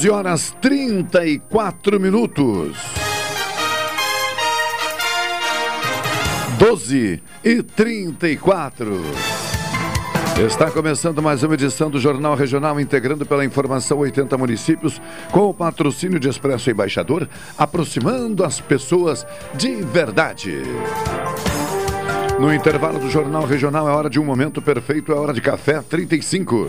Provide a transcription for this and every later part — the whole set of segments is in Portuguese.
12 horas 34 minutos. 12 e 34. Está começando mais uma edição do Jornal Regional, integrando pela informação 80 municípios, com o patrocínio de Expresso Embaixador, aproximando as pessoas de verdade. No intervalo do Jornal Regional é hora de um momento perfeito, é hora de café 35.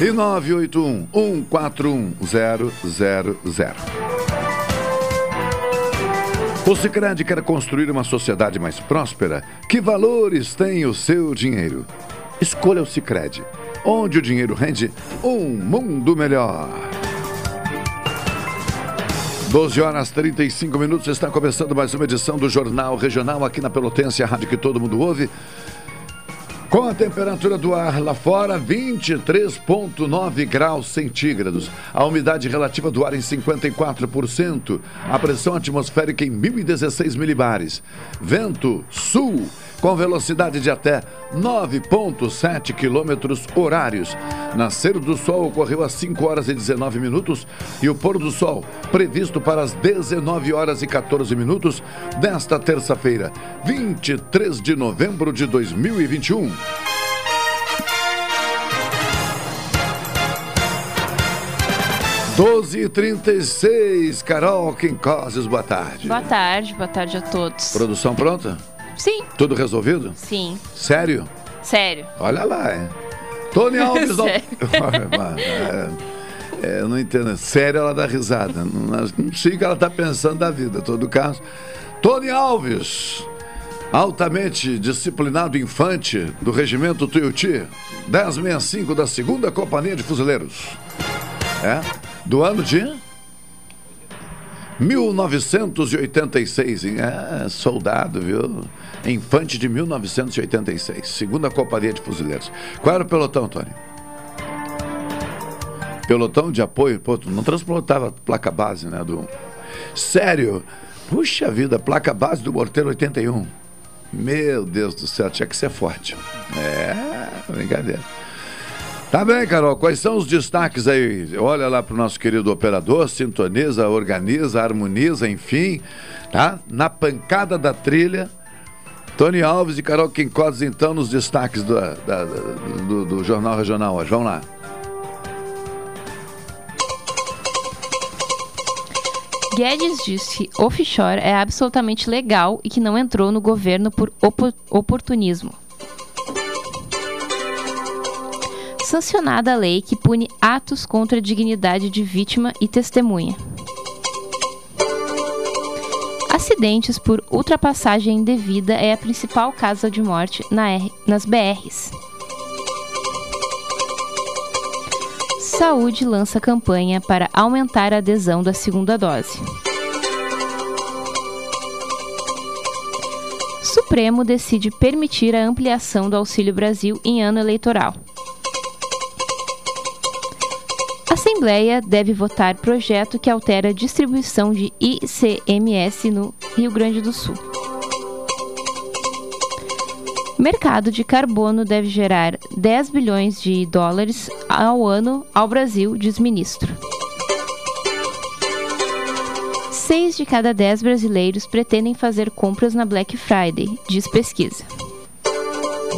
e 981 141 000. O Sicredi quer construir uma sociedade mais próspera. Que valores tem o seu dinheiro? Escolha o Sicredi, onde o dinheiro rende um mundo melhor. 12 horas 35 minutos, está começando mais uma edição do Jornal Regional aqui na Pelotense, a rádio que todo mundo ouve. Com a temperatura do ar lá fora, 23,9 graus centígrados. A umidade relativa do ar em 54%. A pressão atmosférica em 1016 milibares. Vento sul com velocidade de até 9,7 quilômetros horários. Nascer do sol ocorreu às 5 horas e 19 minutos e o pôr do sol previsto para as 19 horas e 14 minutos desta terça-feira, 23 de novembro de 2021. Doze e trinta Carol Quincoses, boa tarde. Boa tarde, boa tarde a todos. Produção pronta? Sim. Tudo resolvido? Sim. Sério? Sério. Olha lá, hein? Tony Alves. Sério? é, é, eu não entendo. Sério, ela dá risada. Não, não sei o que ela está pensando da vida, todo caso. Tony Alves, altamente disciplinado infante do regimento Tuiuti, 1065 da segunda Companhia de Fuzileiros. É? Do ano de 1986, hein? É, soldado, viu? Infante de 1986, segunda Companhia de Fuzileiros. Qual era o pelotão, Tony? Pelotão de apoio, pô, tu não transportava placa base, né? Do... Sério? Puxa vida, placa base do Morteiro 81. Meu Deus do céu, tinha que ser forte. É, brincadeira. Tá bem, Carol. Quais são os destaques aí? Olha lá para o nosso querido operador, sintoniza, organiza, harmoniza, enfim, tá? Na pancada da trilha. Tony Alves e Carol Quincodes, então, nos destaques do, da, do, do Jornal Regional hoje. Vamos lá. Guedes disse que offshore é absolutamente legal e que não entrou no governo por oportunismo. sancionada a lei que pune atos contra a dignidade de vítima e testemunha. Acidentes por ultrapassagem indevida é a principal causa de morte na R, nas BRs. Saúde lança campanha para aumentar a adesão da segunda dose. Supremo decide permitir a ampliação do Auxílio Brasil em ano eleitoral. Assembleia deve votar projeto que altera a distribuição de ICMS no Rio Grande do Sul. Mercado de carbono deve gerar 10 bilhões de dólares ao ano ao Brasil, diz ministro. Seis de cada dez brasileiros pretendem fazer compras na Black Friday, diz pesquisa.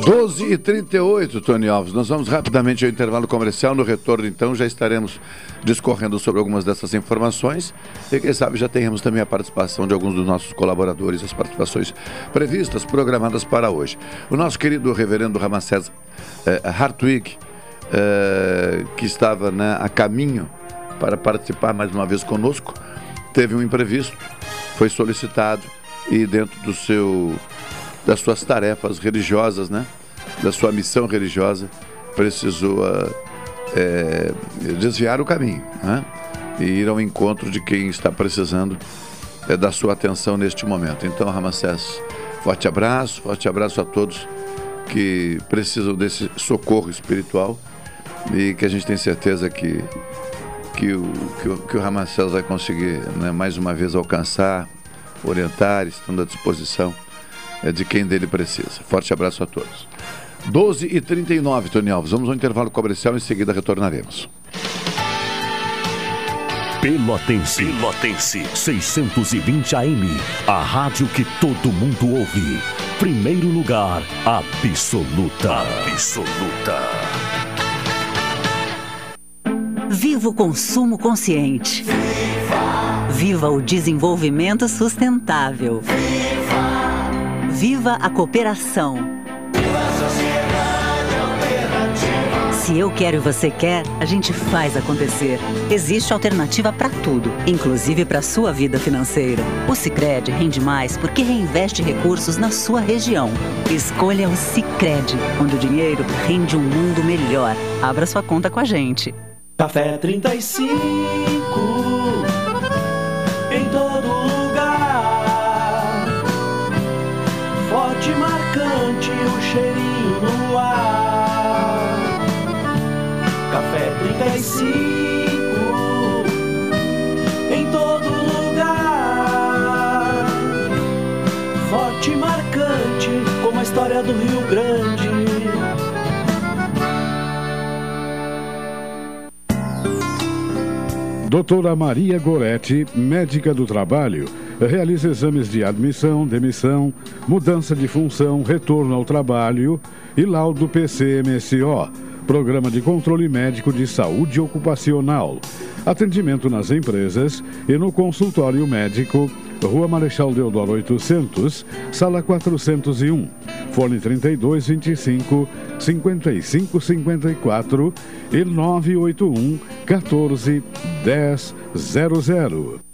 12 e 38 Tony Alves. Nós vamos rapidamente ao intervalo comercial. No retorno, então, já estaremos discorrendo sobre algumas dessas informações. E quem sabe já tenhamos também a participação de alguns dos nossos colaboradores, as participações previstas, programadas para hoje. O nosso querido reverendo Ramacés eh, Hartwig, eh, que estava né, a caminho para participar mais uma vez conosco, teve um imprevisto, foi solicitado e dentro do seu das suas tarefas religiosas, né? Da sua missão religiosa, precisou é, desviar o caminho, né? E ir ao encontro de quem está precisando é, da sua atenção neste momento. Então, Ramacés, forte abraço, forte abraço a todos que precisam desse socorro espiritual e que a gente tem certeza que, que, o, que, o, que o Ramacés vai conseguir né, mais uma vez alcançar, orientar, estando à disposição de quem dele precisa. Forte abraço a todos. 12 e 39 Tony Alves. Vamos ao intervalo comercial, em seguida retornaremos. Pelotense. Pelotense. 620 AM. A rádio que todo mundo ouve. Primeiro lugar, absoluta. Absoluta. Viva o consumo consciente. Viva! Viva o desenvolvimento sustentável. Viva! Viva a cooperação. Se eu quero e você quer, a gente faz acontecer. Existe alternativa para tudo, inclusive para sua vida financeira. O Sicredi rende mais porque reinveste recursos na sua região. Escolha o Sicredi, onde o dinheiro rende um mundo melhor. Abra sua conta com a gente. Café 35 Grande. Doutora Maria Goretti, médica do trabalho, realiza exames de admissão, demissão, mudança de função, retorno ao trabalho e laudo PCMSO Programa de Controle Médico de Saúde Ocupacional. Atendimento nas empresas e no consultório médico, Rua Marechal Deodoro 800, Sala 401. Fone 32 25 55 54 e 981 14 10 00.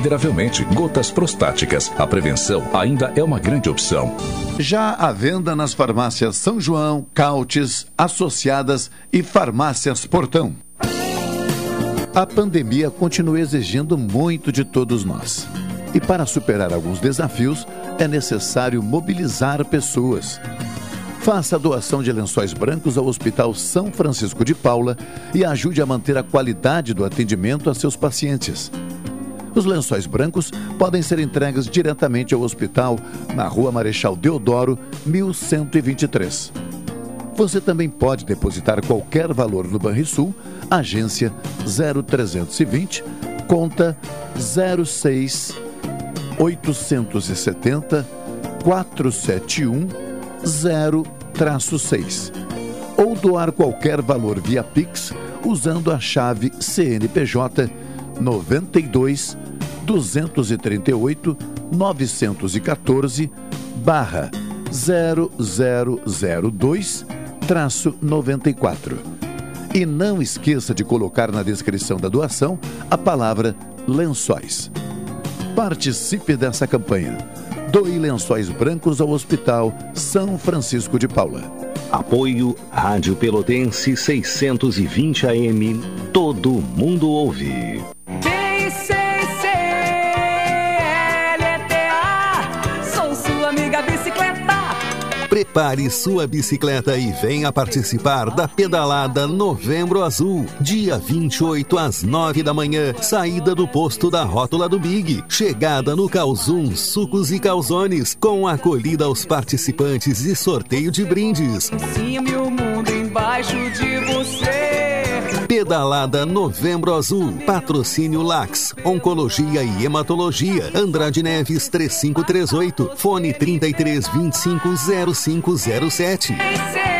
consideravelmente gotas prostáticas. A prevenção ainda é uma grande opção. Já à venda nas farmácias São João, Cautes, Associadas e Farmácias Portão. A pandemia continua exigindo muito de todos nós. E para superar alguns desafios, é necessário mobilizar pessoas. Faça a doação de lençóis brancos ao Hospital São Francisco de Paula e ajude a manter a qualidade do atendimento a seus pacientes. Os lençóis brancos podem ser entregues diretamente ao hospital na Rua Marechal Deodoro, 1123. Você também pode depositar qualquer valor no Banrisul, agência 0320, conta 06 870 471 0-6 ou doar qualquer valor via Pix usando a chave CNPJ 92 238 914 barra 0002 traço 94. E não esqueça de colocar na descrição da doação a palavra lençóis. Participe dessa campanha. Doe lençóis brancos ao Hospital São Francisco de Paula. Apoio Rádio Pelotense 620 AM. Todo mundo ouve. Prepare sua bicicleta e venha participar da pedalada Novembro Azul, dia 28 às 9 da manhã, saída do posto da Rótula do Big, chegada no Calzum Sucos e Calzones, com acolhida aos participantes e sorteio de brindes. Cima e o mundo embaixo de você. Pedalada Novembro Azul. Patrocínio Lax. Oncologia e Hematologia. Andrade Neves 3538. Fone 3325 0507.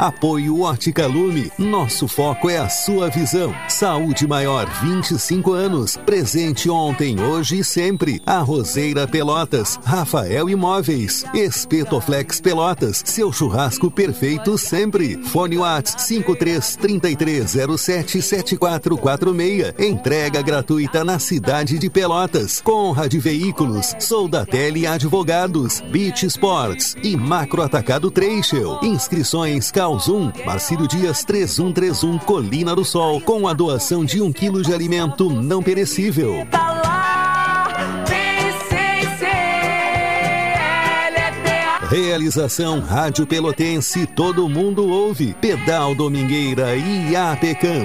Apoio Ótica Lume. Nosso foco é a sua visão. Saúde Maior 25 anos. Presente ontem, hoje e sempre. A Roseira Pelotas. Rafael Imóveis. Espetoflex Pelotas. Seu churrasco perfeito sempre. Fone Whats 5333077446. Entrega gratuita na cidade de Pelotas. Conrad Veículos. Soldatelli Advogados. Beach Sports. E Macro Atacado Treishel. Inscrições Calzum. Marcílio Dias 3131 Colina do Sol. Com a doação de um quilo de alimento não perecível. Realização Rádio Pelotense, todo mundo ouve. Pedal Domingueira e Apecam.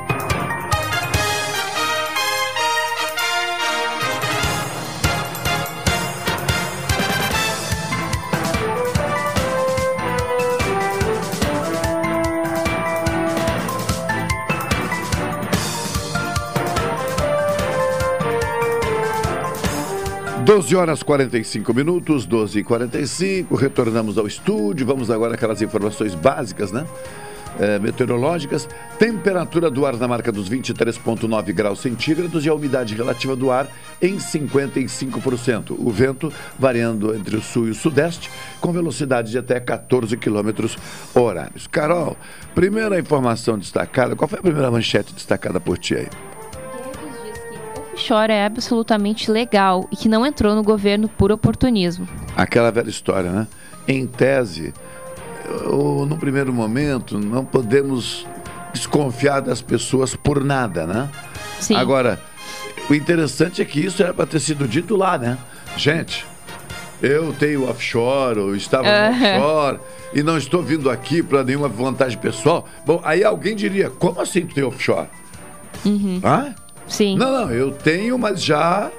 Doze horas 45 minutos, 12 e 45 retornamos ao estúdio. Vamos agora aquelas informações básicas, né? É, meteorológicas. Temperatura do ar na marca dos 23,9 graus centígrados e a umidade relativa do ar em 55%. O vento variando entre o sul e o sudeste, com velocidade de até 14 quilômetros horários. Carol, primeira informação destacada. Qual foi a primeira manchete destacada por ti aí? Offshore é absolutamente legal e que não entrou no governo por oportunismo. Aquela velha história, né? Em tese, ou no primeiro momento, não podemos desconfiar das pessoas por nada, né? Sim. Agora, o interessante é que isso era para ter sido dito lá, né? Gente, eu tenho offshore, ou estava no offshore, e não estou vindo aqui para nenhuma vantagem pessoal. Bom, aí alguém diria, como assim tu tem offshore? Uhum. Hã? Sim. Não, não, eu tenho, mas já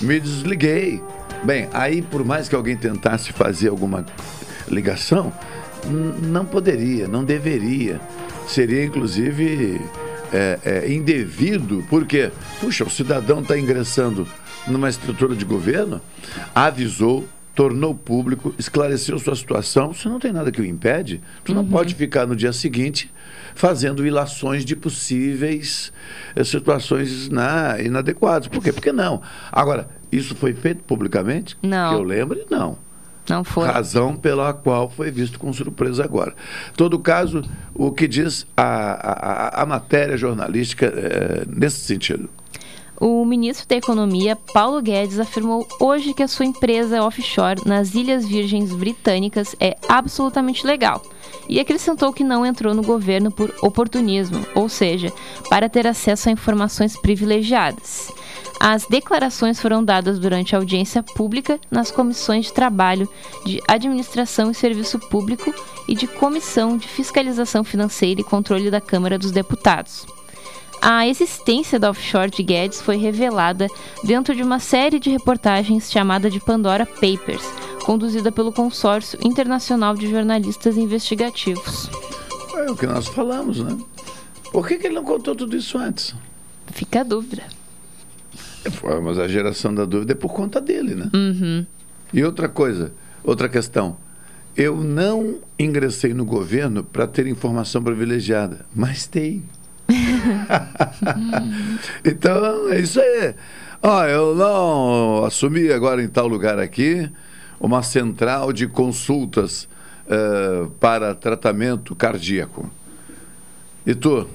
me desliguei. Bem, aí por mais que alguém tentasse fazer alguma ligação, não poderia, não deveria. Seria inclusive é, é, indevido, porque, puxa, o cidadão está ingressando numa estrutura de governo, avisou, tornou público, esclareceu sua situação, isso não tem nada que o impede. Tu não pode ficar no dia seguinte fazendo ilações de possíveis eh, situações na, inadequadas. Por quê? Porque não. Agora, isso foi feito publicamente? Não. Que eu lembre, não. Não foi. Razão pela qual foi visto com surpresa agora. Todo caso, o que diz a, a, a- a matéria jornalística eh, nesse sentido? O ministro da Economia, Paulo Guedes, afirmou hoje que a sua empresa offshore nas Ilhas Virgens Britânicas é absolutamente legal. E acrescentou que não entrou no governo por oportunismo, ou seja, para ter acesso a informações privilegiadas. As declarações foram dadas durante a audiência pública nas comissões de trabalho, de administração e serviço público e de comissão de fiscalização financeira e controle da Câmara dos Deputados. A existência da offshore de Guedes foi revelada dentro de uma série de reportagens chamada de Pandora Papers, conduzida pelo Consórcio Internacional de Jornalistas Investigativos. É o que nós falamos, né? Por que, que ele não contou tudo isso antes? Fica a dúvida. Foi, mas a geração da dúvida é por conta dele, né? Uhum. E outra coisa, outra questão. Eu não ingressei no governo para ter informação privilegiada, mas tem. então, é isso aí. Ó, eu não assumi agora em tal lugar aqui uma central de consultas eh, para tratamento cardíaco. E tu?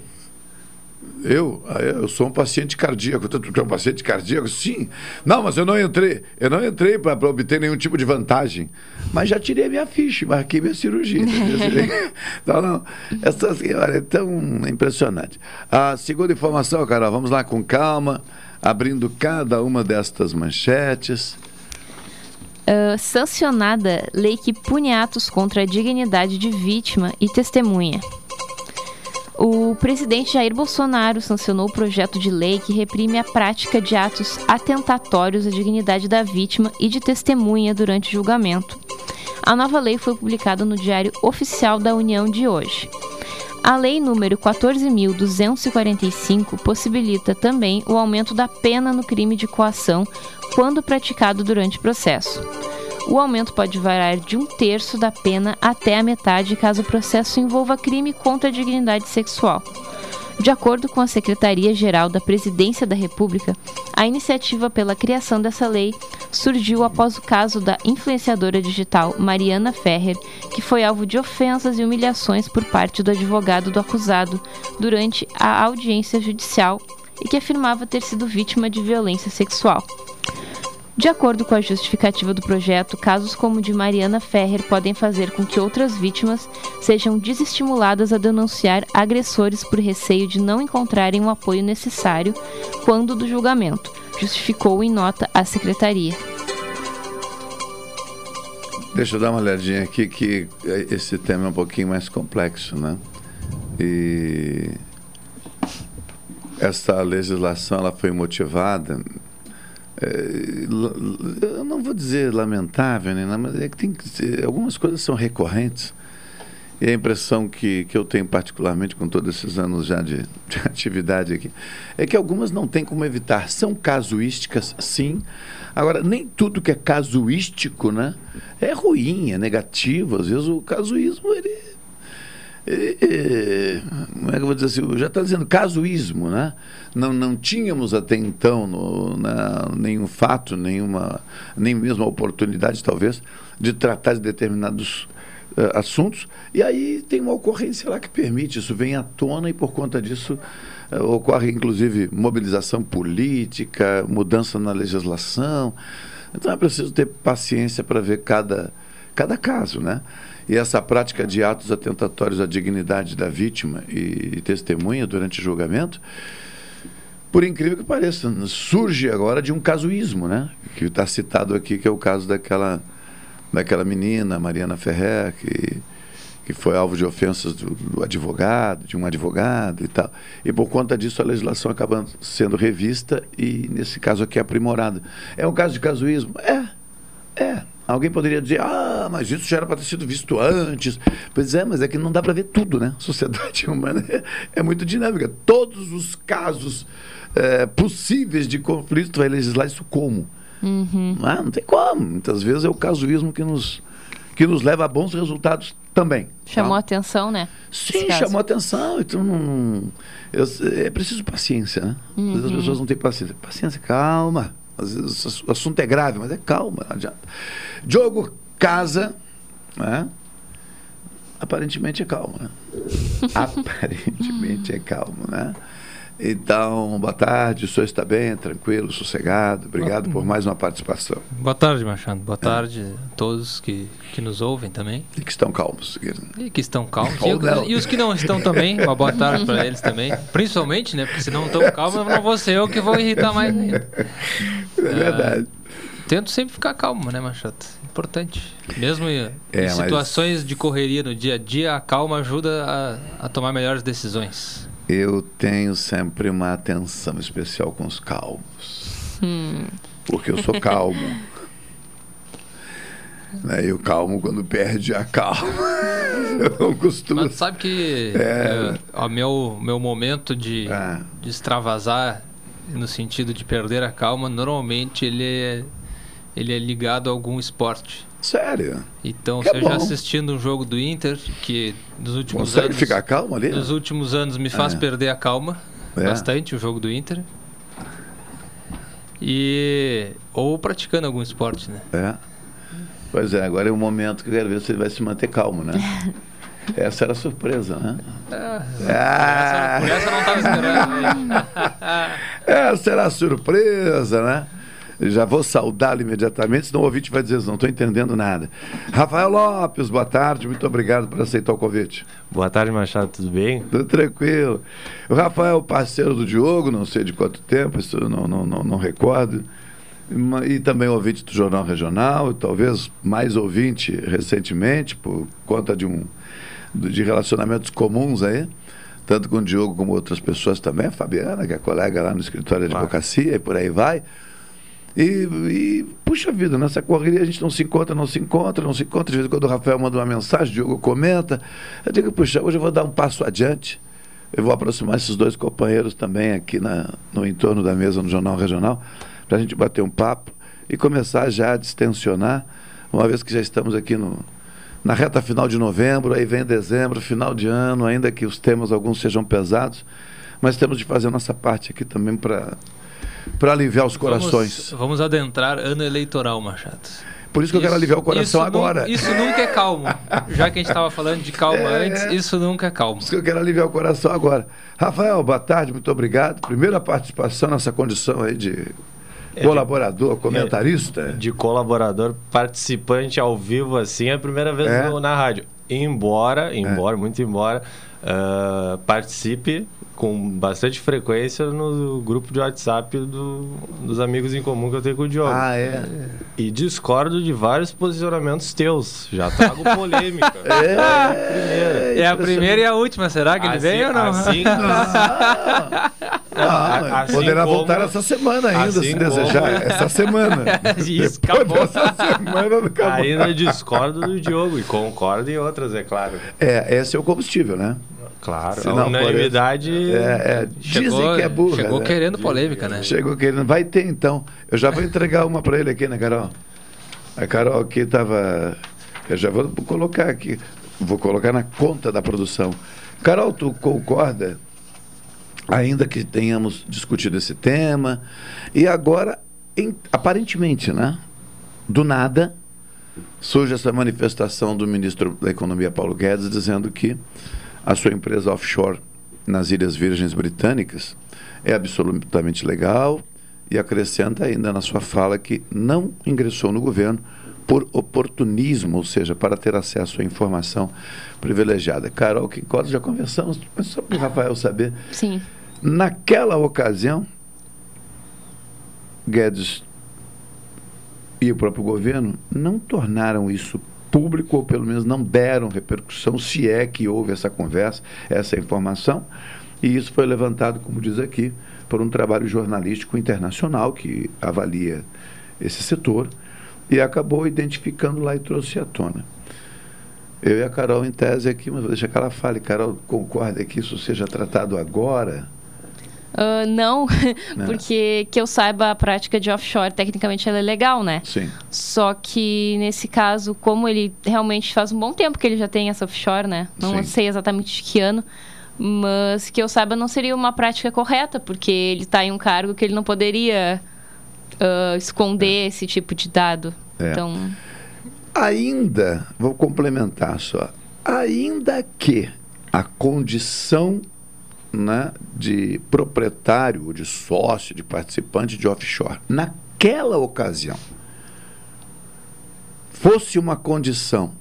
Eu? Ah, Eu sou um paciente cardíaco. Tu tu é um paciente cardíaco? Sim. Não, mas eu não entrei. Eu não entrei para obter nenhum tipo de vantagem. Mas já tirei minha ficha, marquei minha cirurgia. entendeu? não. Essa senhora é tão impressionante. A segunda informação, Carol, vamos lá com calma, abrindo cada uma destas manchetes. Ah, sancionada lei que pune atos contra a dignidade de vítima e testemunha. O presidente Jair Bolsonaro sancionou o projeto de lei que reprime a prática de atos atentatórios à dignidade da vítima e de testemunha durante julgamento. A nova lei foi publicada no Diário Oficial da União de hoje. A lei número 14.245 possibilita também o aumento da pena no crime de coação quando praticado durante processo. O aumento pode variar de um terço da pena até a metade caso o processo envolva crime contra a dignidade sexual. De acordo com a Secretaria-Geral da Presidência da República, a iniciativa pela criação dessa lei surgiu após o caso da influenciadora digital Mariana Ferrer, que foi alvo de ofensas e humilhações por parte do advogado do acusado durante a audiência judicial e que afirmava ter sido vítima de violência sexual. De acordo com a justificativa do projeto, casos como o de Mariana Ferrer podem fazer com que outras vítimas sejam desestimuladas a denunciar agressores por receio de não encontrarem o apoio necessário quando do julgamento, justificou em nota a secretaria. Deixa eu dar uma olhadinha aqui que esse tema é um pouquinho mais complexo, né? E essa legislação ela foi motivada eu não vou dizer lamentável, né, mas é que tem que ser, algumas coisas são recorrentes. E a impressão que, que eu tenho, particularmente com todos esses anos já de, de atividade aqui, é que algumas não tem como evitar. São casuísticas, sim. Agora, nem tudo que é casuístico né, é ruim, é negativo. Às vezes o casuísmo ele como é que eu vou dizer assim, já está dizendo casuísmo, né? Não, não tínhamos até então no, na, nenhum fato, nenhuma, nem mesmo a oportunidade, talvez, de tratar de determinados uh, assuntos, e aí tem uma ocorrência lá que permite, isso vem à tona e por conta disso uh, ocorre inclusive mobilização política, mudança na legislação. Então é preciso ter paciência para ver cada, cada caso, né? E essa prática de atos atentatórios à dignidade da vítima e testemunha durante o julgamento, por incrível que pareça, surge agora de um casuísmo, né? Que está citado aqui, que é o caso daquela, daquela menina, Mariana Ferrer, que, que foi alvo de ofensas do, do advogado, de um advogado e tal. E por conta disso a legislação acaba sendo revista e, nesse caso aqui, aprimorada. É um caso de casuísmo? É, é. Alguém poderia dizer, ah, mas isso já era para ter sido visto antes. Pois é, mas é que não dá para ver tudo, né? A sociedade humana é, é muito dinâmica. Todos os casos é, possíveis de conflito vai legislar isso como? Uhum. Não, é? não tem como. Muitas vezes é o casuísmo que nos, que nos leva a bons resultados também. Chamou tá? atenção, né? Sim, chamou atenção. Então, não, eu, é preciso paciência, né? Às vezes as Uhum. pessoas não têm paciência. Paciência, calma. Às vezes o assunto é grave, mas é calma, não adianta. Diogo Casa, né? Aparentemente é calmo, né? Aparentemente é calmo, né? Então, boa tarde, o senhor está bem, tranquilo, sossegado. Obrigado por mais uma participação. Boa tarde, Machado. Boa tarde a todos que, que nos ouvem também. E que estão calmos. E que estão calmos. E, não. e os que não estão também, uma boa tarde para eles também. Principalmente, né? Porque se não estão calmos, não vou ser eu que vou irritar mais ainda. É verdade. Tento sempre ficar calmo, né, Machado? Importante. Mesmo em, É, em mas- situações de correria no dia a dia, a calma ajuda a, a tomar melhores decisões. Eu tenho sempre uma atenção especial com os calmos. Hum. Porque eu sou calmo. né? E o calmo quando perde a calma. eu não costumo. Mas sabe que É. é, o meu, meu momento de, Ah. de extravasar, no sentido de perder a calma, normalmente ele é, ele é ligado a algum esporte. Sério? Então, Que é seja bom. assistindo um jogo do Inter, que nos últimos Consegue anos. ficar calmo ali? Nos últimos anos me faz É. perder a calma É. bastante o jogo do Inter. E. Ou praticando algum esporte, né? É. Pois é, agora é o momento que eu quero ver se ele vai se manter calmo, né? Essa era a surpresa, né? Ah. Por essa eu não estava esperando. Essa era a surpresa, né? Já vou saudá-lo imediatamente, senão o ouvinte vai dizer, não estou entendendo nada. Rafael Lopes, boa tarde, muito obrigado por aceitar o convite. Boa tarde, Machado, tudo bem? Tudo tranquilo. O Rafael, parceiro do Diogo, não sei de quanto tempo, isso não, não, não, não recordo. E também ouvinte do Jornal Regional, talvez mais ouvinte recentemente, por conta de um de relacionamentos comuns aí, tanto com o Diogo como outras pessoas também, a Fabiana, que é colega lá no escritório de advocacia e por aí vai. E, e, puxa vida, nessa correria a gente não se encontra, não se encontra, não se encontra. De vez em quando o Rafael manda uma mensagem, o Diogo comenta. Eu digo, puxa, hoje eu vou dar um passo adiante. Eu vou aproximar esses dois companheiros também aqui na, no entorno da mesa no Jornal Regional, para a gente bater um papo e começar já a distensionar, uma vez que já estamos aqui no, na reta final de novembro, aí vem dezembro, final de ano, ainda que os temas alguns sejam pesados, mas temos de fazer a nossa parte aqui também para para aliviar os corações. Vamos, vamos, adentrar ano eleitoral, Machado. Por isso que isso, eu quero aliviar o coração agora. isso nunca é calmo. Já que a gente estava falando de calma é, antes, isso nunca é calmo. Por isso que eu quero aliviar o coração agora. Rafael, boa tarde, muito obrigado. Primeira participação nessa condição aí de é colaborador, de, comentarista? É, de colaborador, participante ao vivo, assim, é a primeira vez é. no, na rádio. Embora, embora, é. muito embora, uh, participe com bastante frequência no grupo de WhatsApp do, dos amigos em comum que eu tenho com o Diogo. Ah, é? E discordo de vários posicionamentos teus. Já trago polêmica. é, a primeira. É a primeira e a última, será que ele assim, veio ou não? Assim, ah, ah, assim poderá como, voltar essa semana ainda, assim se como... desejar. Essa semana. Isso, acabou. Essa semana acabou. Ainda discordo do Diogo e concordo em outras, é claro. É, esse é o combustível, né? Claro, Se a unanimidade. É, é, dizem chegou, que é burra. Chegou né? querendo polêmica, né? Chegou querendo. Vai ter então. Eu já vou entregar uma para ele aqui, né, Carol? A Carol aqui estava. Eu já vou colocar aqui. Vou colocar na conta da produção. Carol, tu concorda? Ainda que tenhamos discutido esse tema. E agora, em, aparentemente, né? Do nada, surge essa manifestação do ministro da Economia, Paulo Guedes, dizendo que a sua empresa offshore nas Ilhas Virgens Britânicas é absolutamente legal e acrescenta ainda na sua fala que não ingressou no governo por oportunismo, ou seja, para ter acesso à informação privilegiada. Carol, que já conversamos, só para o Rafael saber. Sim. Naquela ocasião, Guedes e o próprio governo não tornaram isso público, ou pelo menos não deram repercussão, se é que houve essa conversa, essa informação. E isso foi levantado, como diz aqui, por um trabalho jornalístico internacional que avalia esse setor e acabou identificando lá e trouxe à tona. Eu e a Carol em tese aqui, mas vou deixar que ela fale. Carol, concorda que isso seja tratado agora? Uh, não, porque que eu saiba a prática de offshore, tecnicamente ela é legal, né? Sim. Só que nesse caso, como ele realmente faz um bom tempo que ele já tem essa offshore, né? Não Sim. sei exatamente de que ano, mas que eu saiba não seria uma prática correta, porque ele está em um cargo que ele não poderia uh, esconder é. esse tipo de dado. É. Então. Ainda, vou complementar só, ainda que a condição né, de proprietário, de sócio, de participante de offshore, naquela ocasião, fosse uma condição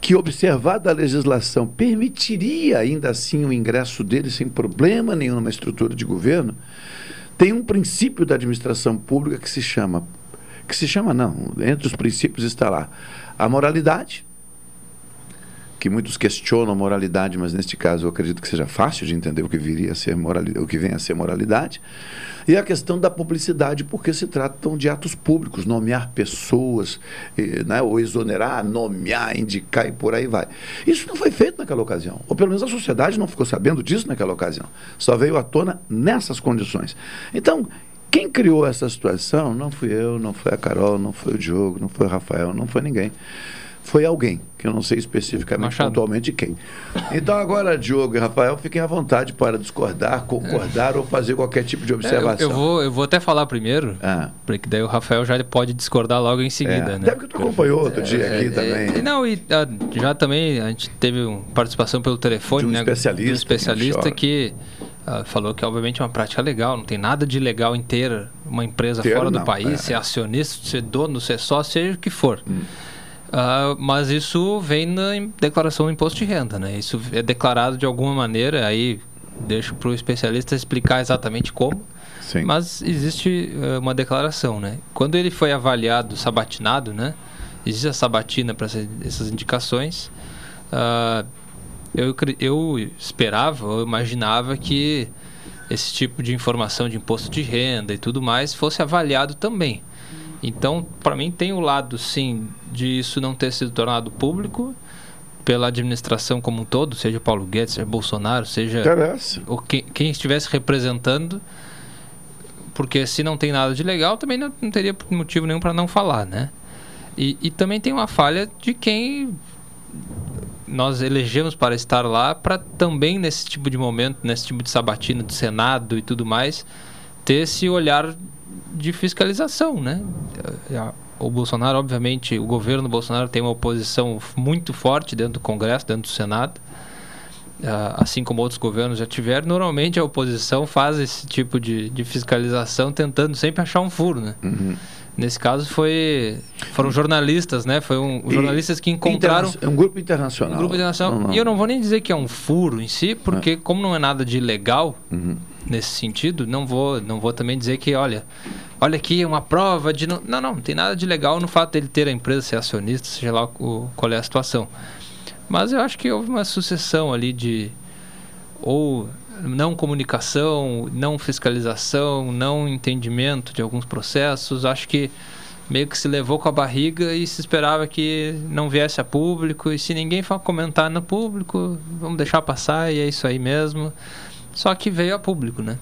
que, observada a legislação, permitiria ainda assim o ingresso dele sem problema nenhum numa estrutura de governo, tem um princípio da administração pública que se chama, que se chama não, entre os princípios está lá, a moralidade, que muitos questionam moralidade, mas neste caso eu acredito que seja fácil de entender o que viria a ser moralidade, o que vem a ser moralidade. E a questão da publicidade, porque se tratam de atos públicos, nomear pessoas, né, ou exonerar, nomear, indicar e por aí vai. Isso não foi feito naquela ocasião, ou pelo menos a sociedade não ficou sabendo disso naquela ocasião. Só veio à tona nessas condições. Então, quem criou essa situação não fui eu, não foi a Carol, não foi o Diogo, não foi o Rafael, não foi ninguém foi alguém, que eu não sei especificamente Machado. pontualmente quem. Então agora, Diogo e Rafael, fiquem à vontade para discordar, concordar é. ou fazer qualquer tipo de observação. É, eu, eu, vou, eu vou até falar primeiro, ah. porque daí o Rafael já pode discordar logo em seguida. É. Né? Deve que tu acompanhou outro dia é, aqui é, também. não, e ah, já também a gente teve participação pelo telefone, de um né? Especialista, de um especialista que Uh, falou que obviamente é uma prática legal, não tem nada de legal em ter uma empresa ter, fora do não, país, é. ser acionista, ser dono, ser sócio, seja o que for. Hum. Uh, mas isso vem na declaração do imposto de renda, né? Isso é declarado de alguma maneira, aí deixo para o especialista explicar exatamente como. Sim. Mas existe uh, uma declaração, né? Quando ele foi avaliado, sabatinado, né? Existe a sabatina para essas indicações. Uh, eu, eu esperava, eu imaginava que esse tipo de informação de imposto de renda e tudo mais fosse avaliado também. Então, para mim, tem o lado, sim, de isso não ter sido tornado público pela administração como um todo, seja Paulo Guedes, seja Bolsonaro, seja o que, quem estivesse representando, porque se não tem nada de legal, também não, não teria motivo nenhum para não falar, né? E, e também tem uma falha de quem nós elegemos para estar lá, para também nesse tipo de momento, nesse tipo de sabatina do Senado e tudo mais, ter esse olhar de fiscalização, né? O Bolsonaro, obviamente, o governo Bolsonaro tem uma oposição muito forte dentro do Congresso, dentro do Senado, assim como outros governos já tiveram. Normalmente a oposição faz esse tipo de, de fiscalização tentando sempre achar um furo, né? Uhum. Nesse caso foi foram jornalistas, né? Foi um, jornalistas que encontraram é um grupo internacional. Um grupo internacional. Não, não. E eu não vou nem dizer que é um furo em si, porque é. como não é nada de legal uhum. Nesse sentido, não vou não vou também dizer que olha, olha aqui uma prova de não, não, não, tem nada de legal no fato dele ter a empresa ser acionista, seja lá o, qual é a situação. Mas eu acho que houve uma sucessão ali de ou não comunicação, não fiscalização, não entendimento de alguns processos. Acho que meio que se levou com a barriga e se esperava que não viesse a público. E se ninguém for comentar no público, vamos deixar passar e é isso aí mesmo. Só que veio a público, né?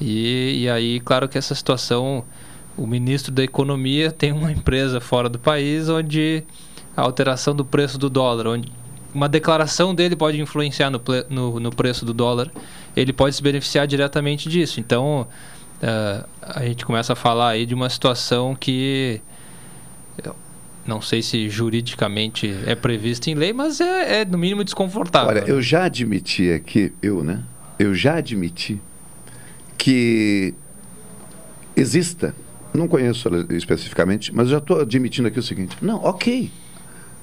E, e aí, claro que essa situação, o ministro da Economia tem uma empresa fora do país onde a alteração do preço do dólar, onde uma declaração dele pode influenciar no, no, no, preço do dólar, ele pode se beneficiar diretamente disso. Então, uh, a gente começa a falar aí de uma situação que não sei se juridicamente é prevista em lei, mas é, é no mínimo desconfortável. Olha, eu já admiti aqui, eu, né? Eu já admiti que exista, não conheço especificamente, mas já estou admitindo aqui o seguinte: não, ok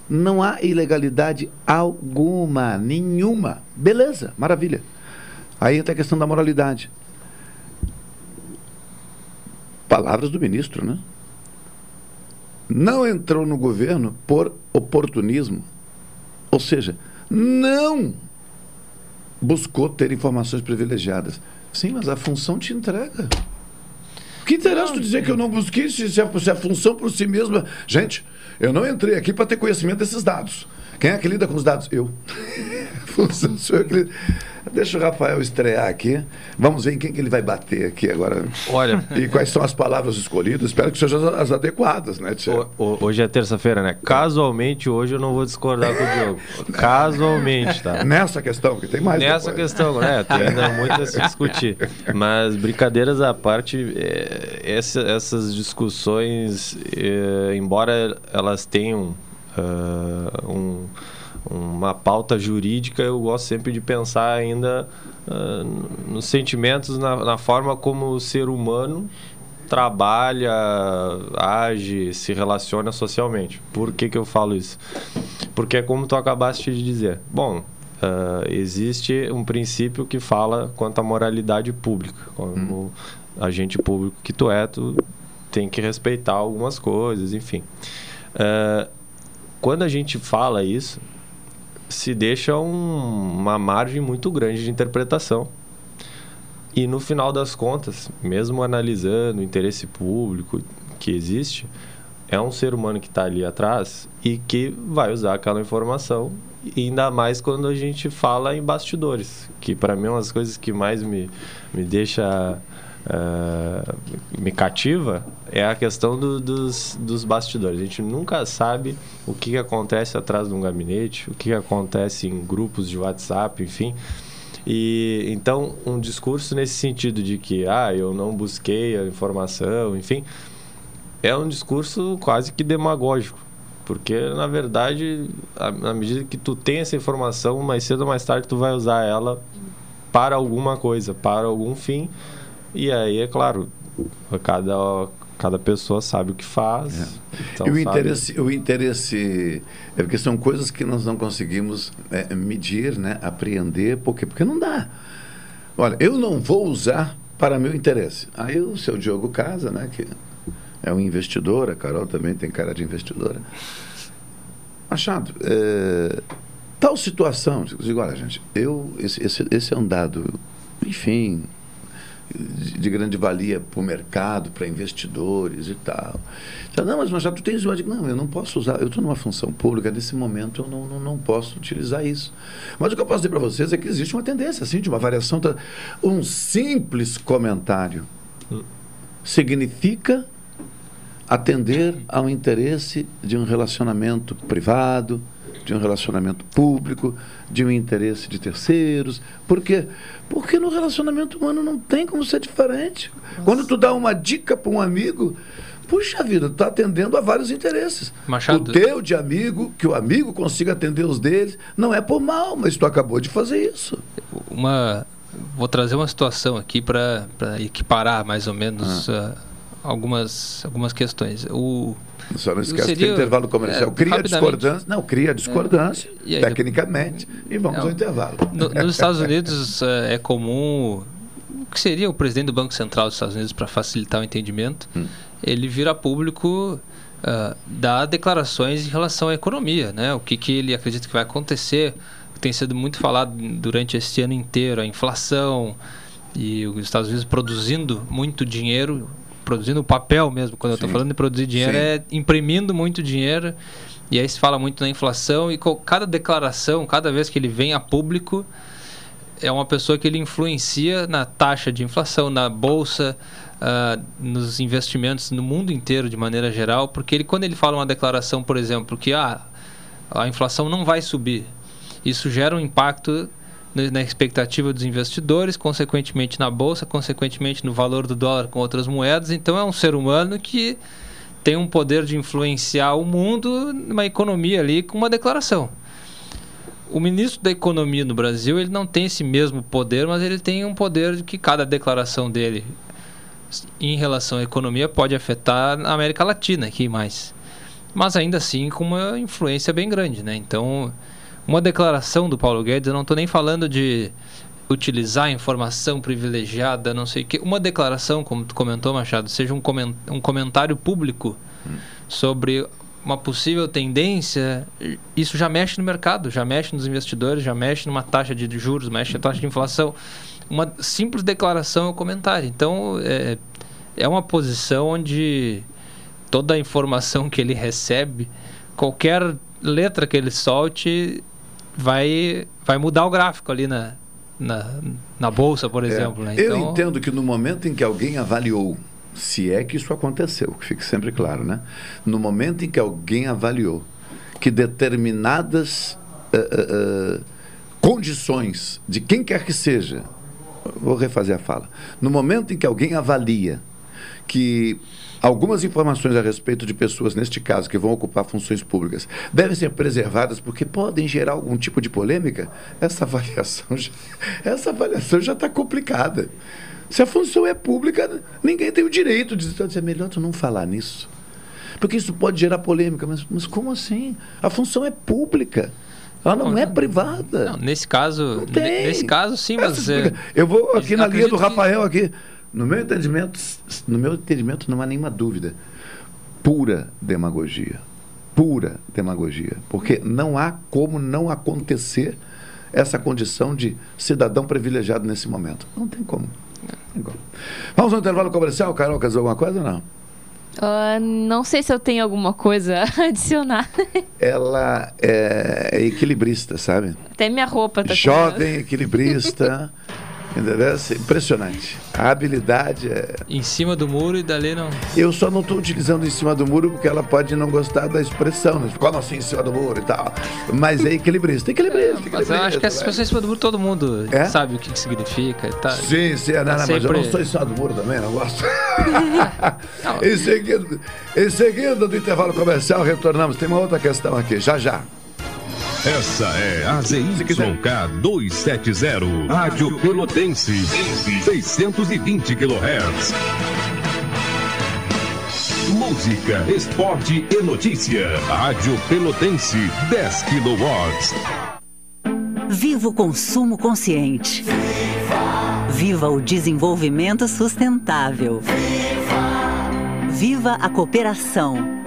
não há ilegalidade alguma, nenhuma. Beleza, maravilha. Aí entra a questão da moralidade. Palavras do ministro, né? Não entrou no governo por oportunismo. Ou seja, não buscou ter informações privilegiadas. Sim, mas a função te entrega. Que interessa tu dizer que eu não busquei se, a, se a função por si mesma. Gente, eu não entrei aqui para ter conhecimento desses dados. Quem é que lida com os dados? Eu. Deixa o Rafael estrear aqui. Vamos ver em quem que ele vai bater aqui agora. Olha. E quais são as palavras escolhidas. Espero que sejam as adequadas, né? Hoje é terça-feira, né? Casualmente, hoje eu não vou discordar com o Diogo. Casualmente, tá? Nessa questão, que tem mais. Nessa depois. questão, né? Tem ainda muito a se discutir. Mas, brincadeiras à parte, é, essa, essas discussões, é, embora elas tenham uh, um uma pauta jurídica, eu gosto sempre de pensar ainda uh, nos sentimentos, na, na, forma como o ser humano trabalha, age, se relaciona socialmente. Por que, que eu falo isso? Porque é como tu acabaste de dizer. Bom, uh, existe um princípio que fala quanto à moralidade pública. Como hum. agente público que tu é, tu tem que respeitar algumas coisas, enfim. Uh, quando a gente fala isso, se deixa um, uma margem muito grande de interpretação. E no final das contas, mesmo analisando o interesse público que existe, é um ser humano que está ali atrás e que vai usar aquela informação, ainda mais quando a gente fala em bastidores, que para mim é uma das coisas que mais me, me deixa uh, me cativa é a questão do, dos, dos bastidores. A gente nunca sabe o que, que acontece atrás de um gabinete, o que, que acontece em grupos de WhatsApp, enfim. E então um discurso nesse sentido de que ah, eu não busquei a informação, enfim, é um discurso quase que demagógico. Porque, na verdade, na medida que tu tem essa informação, mais cedo ou mais tarde tu vai usar ela para alguma coisa, para algum fim. E aí, é claro, cada, cada pessoa sabe o que faz. É. Então e o interesse, o interesse é porque são coisas que nós não conseguimos é, medir, né, apreender, por quê? Porque não dá. Olha, eu não vou usar para meu interesse. Aí o seu Diogo Casa, né, que é um investidor, a Carol também tem cara de investidora. Machado, é, tal situação, eu digo, olha, gente, eu, esse, esse, esse é um dado, enfim, de, de grande valia para o mercado, para investidores e tal. Então, não, mas Machado, tu tens uma. Não, eu não posso usar, eu estou numa função pública, nesse momento eu não, não, não posso utilizar isso. Mas o que eu posso dizer para vocês é que existe uma tendência, assim, de uma variação. Um simples comentário significa atender ao interesse de um relacionamento privado, de um relacionamento público, de um interesse de terceiros. Por quê? Porque no relacionamento humano não tem como ser diferente. Nossa. Quando tu dá uma dica para um amigo, puxa vida, tu está atendendo a vários interesses. Machado. O teu de amigo, que o amigo consiga atender os deles, não é por mal, mas tu acabou de fazer isso. Uma, vou trazer uma situação aqui para equiparar mais ou menos ah. uh, algumas, algumas questões. O só não esquece seria, que intervalo comercial é, cria discordância. Não, cria discordância, é, tecnicamente, e vamos ao intervalo. No, nos Estados Unidos é, é comum. O que seria o presidente do Banco Central dos Estados Unidos para facilitar o entendimento? Hum. Ele vira público. Uh, dar declarações em relação à economia, né? O que, que ele acredita que vai acontecer, tem sido muito falado durante esse ano inteiro, a inflação e os Estados Unidos produzindo muito dinheiro produzindo papel mesmo. Quando Sim. eu estou falando de produzir dinheiro, Sim. é imprimindo muito dinheiro. E aí se fala muito na inflação. E cada declaração, cada vez que ele vem a público, é uma pessoa que ele influencia na taxa de inflação, na bolsa, uh, nos investimentos no mundo inteiro de maneira geral. Porque ele, quando ele fala uma declaração, por exemplo, que ah, a inflação não vai subir, isso gera um impacto na expectativa dos investidores, consequentemente na bolsa, consequentemente no valor do dólar com outras moedas. Então é um ser humano que tem um poder de influenciar o mundo numa economia ali com uma declaração. O ministro da Economia no Brasil ele não tem esse mesmo poder, mas ele tem um poder de que cada declaração dele em relação à economia pode afetar a América Latina aqui mais. Mas ainda assim com uma influência bem grande, né? Então uma declaração do Paulo Guedes, eu não estou nem falando de utilizar informação privilegiada, não sei o que. Uma declaração, como tu comentou, Machado, seja um, um comentário público hum. sobre uma possível tendência, isso já mexe no mercado, já mexe nos investidores, já mexe numa taxa de juros, mexe na taxa de inflação. Uma simples declaração é um comentário. Então, é, é uma posição onde toda a informação que ele recebe, qualquer letra que ele solte, vai, vai mudar o gráfico ali na, na, na bolsa, por é, exemplo. Né? Então... Eu entendo que no momento em que alguém avaliou, se é que isso aconteceu, que fique sempre claro, né? No momento em que alguém avaliou que determinadas uh, uh, condições de quem quer que seja, vou refazer a fala, no momento em que alguém avalia que Algumas informações a respeito de pessoas, neste caso, que vão ocupar funções públicas, devem ser preservadas porque podem gerar algum tipo de polêmica. Essa avaliação já, essa avaliação já está complicada. Se a função é pública, ninguém tem o direito de dizer, é melhor tu não falar nisso. Porque isso pode gerar polêmica. Mas, mas como assim? A função é pública. Ela não, não é privada. Não, nesse caso, nesse caso sim, mas. É, eu vou aqui na linha do Rafael aqui. No meu entendimento, no meu entendimento não há nenhuma dúvida. Pura demagogia. Pura demagogia. Porque não há como não acontecer essa condição de cidadão privilegiado nesse momento. Não tem como. Não tem como. Vamos ao intervalo comercial. Carol, quer dizer alguma coisa ou não? Uh, não sei se eu tenho alguma coisa a adicionar. Ela é equilibrista, sabe? Até minha roupa tá Jovem, equilibrista. Entendeu? É impressionante. A habilidade é. Em cima do muro e dali não. Eu só não estou utilizando em cima do muro porque ela pode não gostar da expressão, né? Como assim em cima do muro e tal. Mas é equilibrista, equilibrista. É, mas eu acho que essa pessoa em cima do muro todo mundo é? sabe o que, que significa e tal. Sim, sim, é, não, não, sempre... mas eu não sou em cima do muro também, não gosto. não. em, seguida, em seguida do intervalo comercial, retornamos. Tem uma outra questão aqui, já já. Essa é a ZYK 270, Rádio Pelotense, 620 kHz. Música, esporte e notícia. Rádio Pelotense, 10 kW. Viva o consumo consciente. Viva, Viva o desenvolvimento sustentável. Viva, Viva a cooperação.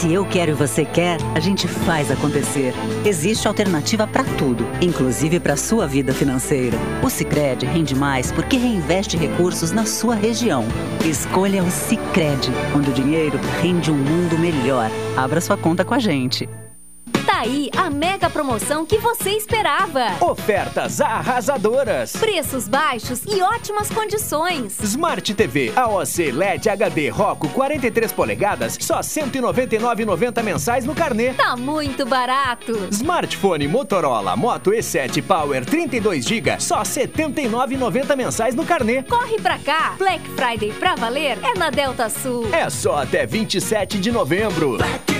Se eu quero e você quer, a gente faz acontecer. Existe alternativa para tudo, inclusive para sua vida financeira. O Sicredi rende mais porque reinveste recursos na sua região. Escolha o Sicredi, onde o dinheiro rende um mundo melhor. Abra sua conta com a gente. Aí a mega promoção que você esperava. Ofertas arrasadoras. Preços baixos e ótimas condições. Smart TV AOC LED HD Roku 43 polegadas, só R$ 199,90 mensais no carnê. Tá muito barato. Smartphone Motorola Moto E7 Power 32 GB, só R$ 79,90 mensais no carnê. Corre pra cá. Black Friday pra valer é na Delta Sul. É só até 27 de novembro. Black.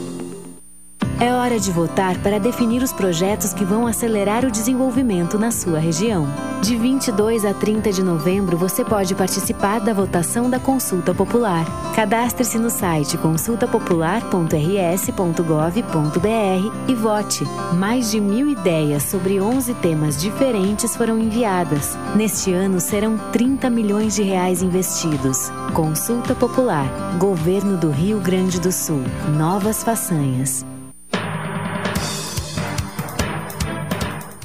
É hora de votar para definir os projetos que vão acelerar o desenvolvimento na sua região. De 22 a 30 de novembro, você pode participar da votação da Consulta Popular. Cadastre-se no site consultapopular.rs.gov.br e vote. Mais de mil ideias sobre 11 temas diferentes foram enviadas. Neste ano serão 30 milhões de reais investidos. Consulta Popular. Governo do Rio Grande do Sul. Novas façanhas.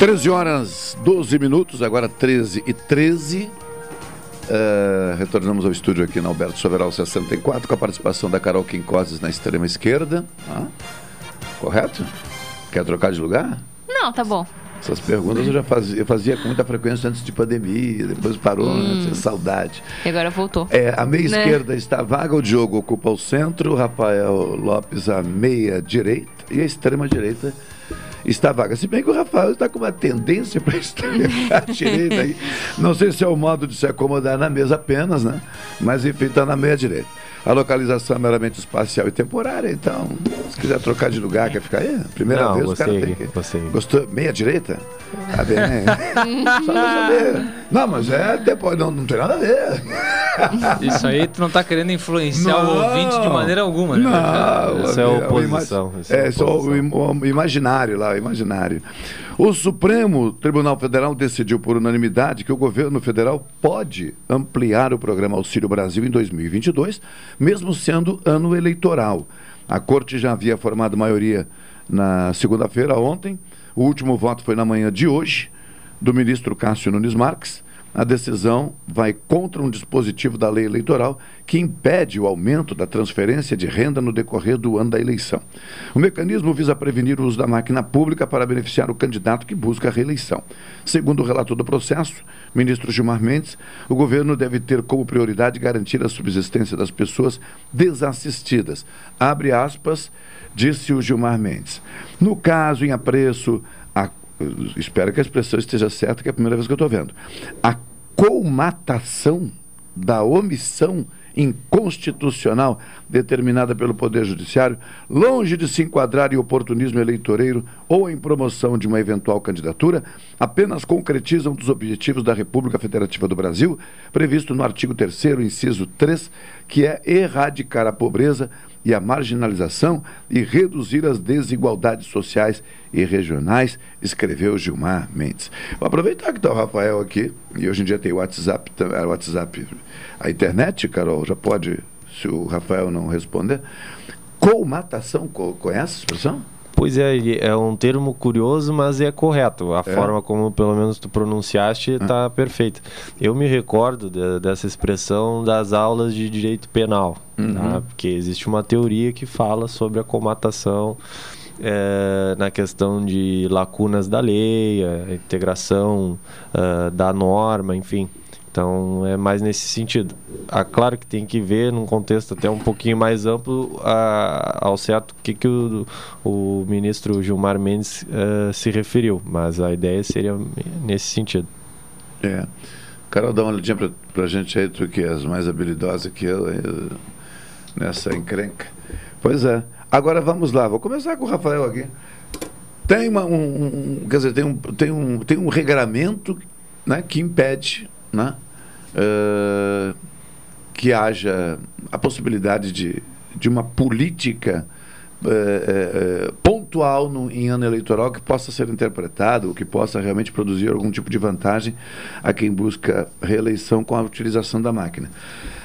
Treze horas 12 minutos, agora 13 e 13. Uh, retornamos ao estúdio aqui na Alberto Soveral 64 com a participação da Carol Quincoses na extrema esquerda. Ah, correto? Quer trocar de lugar? Não, tá bom. Essas perguntas eu já fazia, eu fazia com muita frequência antes de pandemia, depois parou, hum. né? saudade. E agora voltou. É, a meia né? esquerda está vaga, o Diogo ocupa o centro, o Rafael Lopes a meia direita e a extrema direita está vaga. Se bem que o Rafael está com uma tendência para estar direita aí. Não sei se é o modo de se acomodar na mesa apenas, né? Mas enfim, está na meia direita. A localização é meramente espacial e temporária, então, se quiser trocar de lugar, quer ficar aí? Primeira não, vez você, o cara tem que. Você. Gostou? Meia direita? Tá bem. Só pra saber. Não, mas é tempo, não, não tem nada a ver. Isso aí tu não está querendo influenciar não, o ouvinte de maneira alguma, né? Não, isso é oposição. Isso é, é só o, o imaginário lá, o imaginário. O Supremo Tribunal Federal decidiu por unanimidade que o governo federal pode ampliar o programa Auxílio Brasil em 2022, mesmo sendo ano eleitoral. A corte já havia formado maioria na segunda-feira, ontem. O último voto foi na manhã de hoje, do ministro Cássio Nunes Marques a decisão vai contra um dispositivo da lei eleitoral que impede o aumento da transferência de renda no decorrer do ano da eleição. O mecanismo visa prevenir o uso da máquina pública para beneficiar o candidato que busca a reeleição. Segundo o relator do processo, ministro Gilmar Mendes, o governo deve ter como prioridade garantir a subsistência das pessoas desassistidas. Abre aspas, disse o Gilmar Mendes. No caso em apreço espero que a expressão esteja certa, que é a primeira vez que eu estou vendo. A colmatação da omissão inconstitucional determinada pelo Poder Judiciário, longe de se enquadrar em oportunismo eleitoreiro ou em promoção de uma eventual candidatura, apenas concretizam dos objetivos da República Federativa do Brasil, previsto no artigo 3, inciso 3, que é erradicar a pobreza e a marginalização e reduzir as desigualdades sociais e regionais, escreveu Gilmar Mendes. Vou aproveitar que está o Rafael aqui, e hoje em dia tem o WhatsApp, o WhatsApp, a internet, Carol, já pode, se o Rafael não responder. Colmatação, conhece a expressão? Pois é, é um termo curioso, mas é correto. A é. forma como, pelo menos, tu pronunciaste está ah. perfeita. Eu me recordo de, dessa expressão das aulas de direito penal, uhum. tá? porque existe uma teoria que fala sobre a comatação é, na questão de lacunas da lei, a integração uh, da norma, enfim. Então é mais nesse sentido. Ah, claro que tem que ver num contexto até um pouquinho mais amplo ao certo que, que o, o ministro Gilmar Mendes uh, se referiu, mas a ideia seria nesse sentido. É. Carol, dá uma olhadinha para a gente aí, tu que és mais habilidosa que eu, nessa encrenca. Pois é. Agora vamos lá, vou começar com o Rafael aqui. Tem uma, um, um, quer dizer, tem um, tem um, tem um regramento né, que impede né? Uh, que haja a possibilidade de, de uma política uh, uh, pontual no, em ano eleitoral que possa ser interpretado, que possa realmente produzir algum tipo de vantagem a quem busca reeleição com a utilização da máquina.